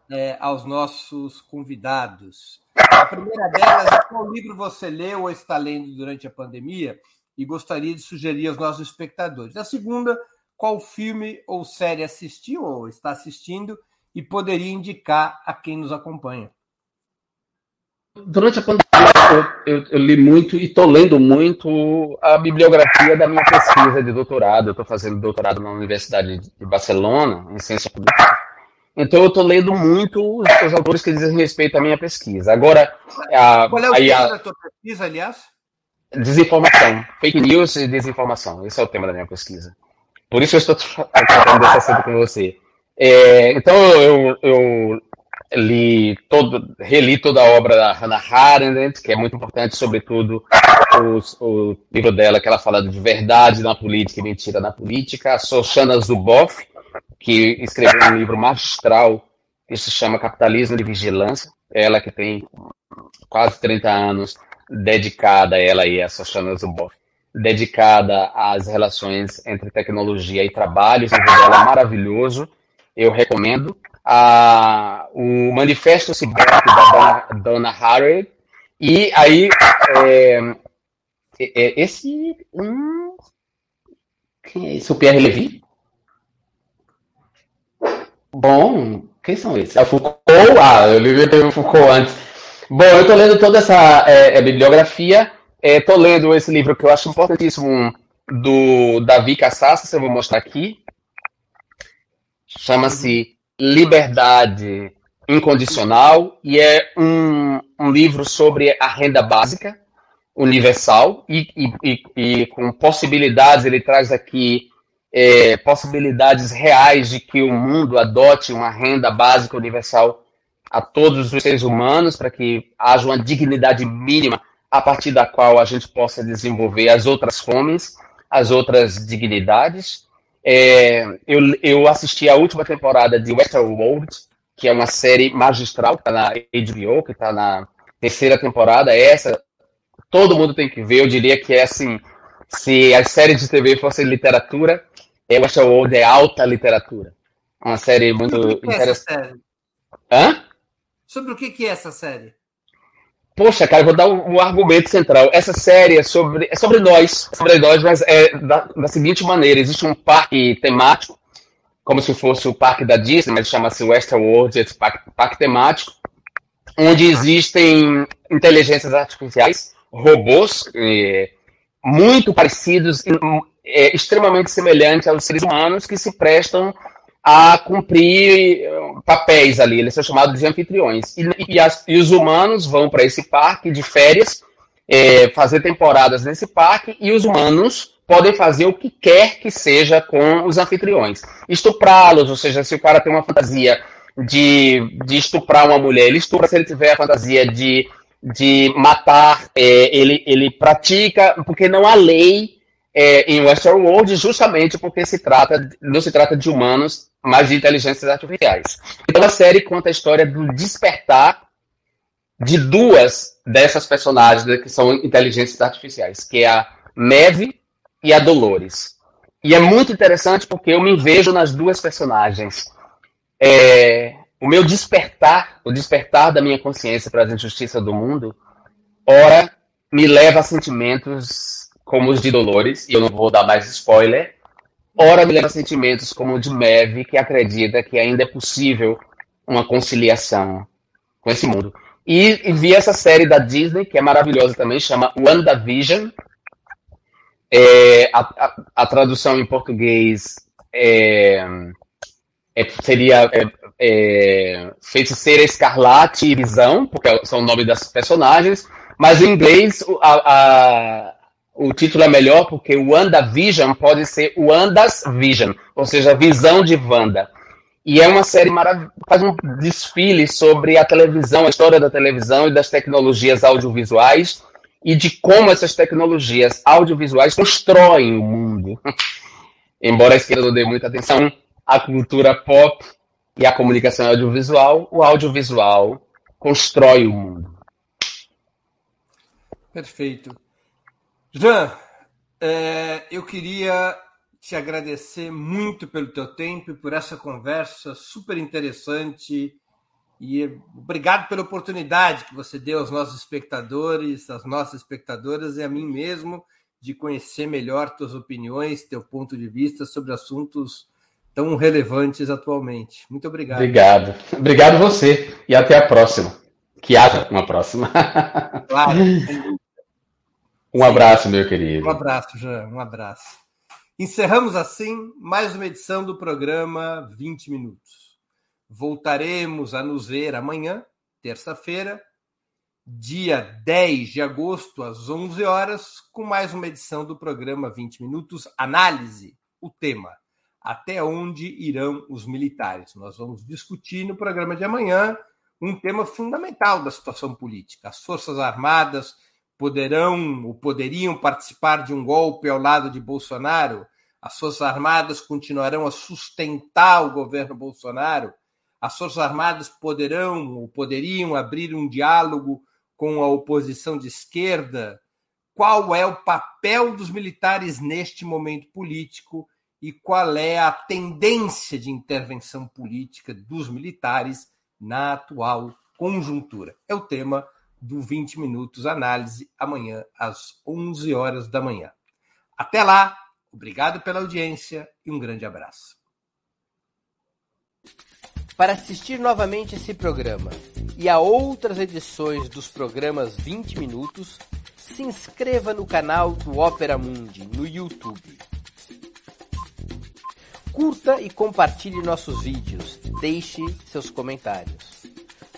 é, aos nossos convidados. A primeira delas é qual livro você leu ou está lendo durante a pandemia e gostaria de sugerir aos nossos espectadores. A segunda, qual filme ou série assistiu ou está assistindo e poderia indicar a quem nos acompanha. Durante a pandemia, eu, eu, eu li muito e estou lendo muito a bibliografia da minha pesquisa de doutorado. Estou fazendo doutorado na Universidade de Barcelona, em Ciência Política. Então, eu estou lendo muito os, autores que dizem respeito à minha pesquisa. Agora, a, Qual é o tema a, da tua pesquisa, aliás? Desinformação. Fake news e desinformação. Esse é o tema da minha pesquisa. Por isso eu estou tratando desse assunto com você. É, então, eu, eu li todo, reli toda a obra da Hannah Arendt, que é muito importante, sobretudo os, o livro dela que ela fala de verdade na política e mentira na política. A Shoshana Zuboff, que escreveu um livro magistral que se chama Capitalismo de Vigilância. Ela que tem quase 30 anos dedicada, ela e a Shoshana Zuboff, dedicada às relações entre tecnologia e trabalho. Esse livro é maravilhoso, eu recomendo a, o Manifesto Cibernético da Donna, Donna Harry. E aí, é, é, esse. Hum, quem é esse? O Pierre Levy? Bom, quem são esses? A Foucault? Ah, eu li o Foucault antes. Bom, eu estou lendo toda essa é, é bibliografia. Estou lendo esse livro que eu acho importantíssimo do Davi Cassassa, eu vou mostrar aqui. Chama-se Liberdade Incondicional e é um, um livro sobre a renda básica universal e, e, e, com possibilidades, ele traz aqui é, possibilidades reais de que o mundo adote uma renda básica universal a todos os seres humanos para que haja uma dignidade mínima a partir da qual a gente possa desenvolver as outras fomes, as outras dignidades. É, eu, eu assisti a última temporada de Westworld, que é uma série magistral, que está na HBO, que está na terceira temporada. Essa todo mundo tem que ver. Eu diria que é assim, se as séries de TV fossem literatura, é Westworld é alta literatura. Uma série muito é interessante. Hã? Sobre o que é essa série? Poxa, cara, eu vou dar um, um, argumento central. Essa série é sobre, é sobre nós, sobre nós, mas é da, da seguinte maneira: existe um parque temático, como se fosse o parque da Disney, mas chama-se Westworld, esse parque, parque temático, onde existem inteligências artificiais, robôs é, muito parecidos, é, extremamente semelhantes aos seres humanos, que se prestam a cumprir eh, papéis ali, eles são chamados de anfitriões. E, e, as, e os humanos vão para esse parque de férias, é, fazer temporadas nesse parque, e os humanos podem fazer o que quer que seja com os anfitriões. Estuprá-los, ou seja, se o cara tem uma fantasia de, de estuprar uma mulher, ele estupra, se ele tiver a fantasia de, de matar, é, ele, ele pratica, porque não há lei é, em Westworld justamente porque se trata, não se trata de humanos, mas de inteligências artificiais. Então a série conta a história do despertar de duas dessas personagens que são inteligências artificiais, que é a Neve e a Dolores. E é muito interessante porque eu me vejo nas duas personagens. É, o meu despertar, o despertar da minha consciência para as injustiças do mundo, ora me leva a sentimentos como os de Dolores, e eu não vou dar mais spoiler. Ora me leva sentimentos como o de Maeve, que acredita que ainda é possível uma conciliação com esse mundo. E, e vi essa série da Disney, que é maravilhosa também, chama WandaVision. É, a, a, a tradução em português é é, seria é, é, Feiticeira Escarlate e Visão, porque são o nome das personagens, mas em inglês a, a, o título é melhor porque o WandaVision pode ser Wanda's Vision, ou seja, visão de Wanda. E é uma série maravilhosa, faz um desfile sobre a televisão, a história da televisão e das tecnologias audiovisuais e de como essas tecnologias audiovisuais constroem o mundo. Embora a esquerda não dê muita atenção à cultura pop e à comunicação audiovisual, o audiovisual constrói o mundo. Perfeito. Jean, é, eu queria te agradecer muito pelo teu tempo e por essa conversa super interessante. E obrigado pela oportunidade que você deu aos nossos espectadores, às nossas espectadoras e a mim mesmo de conhecer melhor tuas opiniões, teu ponto de vista sobre assuntos tão relevantes atualmente. Muito obrigado. Obrigado. Obrigado você e até a próxima. Que haja uma próxima. Claro. Um abraço, meu querido. Um abraço, Jean. Um abraço. Encerramos assim mais uma edição do programa 20 Minutos. Voltaremos a nos ver amanhã, terça-feira, dia 10 de agosto, às 11 horas, com mais uma edição do programa 20 Minutos Análise. O tema: Até onde irão os militares? Nós vamos discutir no programa de amanhã um tema fundamental da situação política. As Forças Armadas poderão ou poderiam participar de um golpe ao lado de Bolsonaro? As Forças Armadas continuarão a sustentar o governo Bolsonaro? As Forças Armadas poderão ou poderiam abrir um diálogo com a oposição de esquerda? Qual é o papel dos militares neste momento político e qual é a tendência de intervenção política dos militares na atual conjuntura? É o tema do 20 Minutos Análise, amanhã às 11 horas da manhã. Até lá, obrigado pela audiência e um grande abraço. Para assistir novamente esse programa e a outras edições dos programas 20 Minutos, se inscreva no canal do Opera Mundi no YouTube. Curta e compartilhe nossos vídeos. Deixe seus comentários.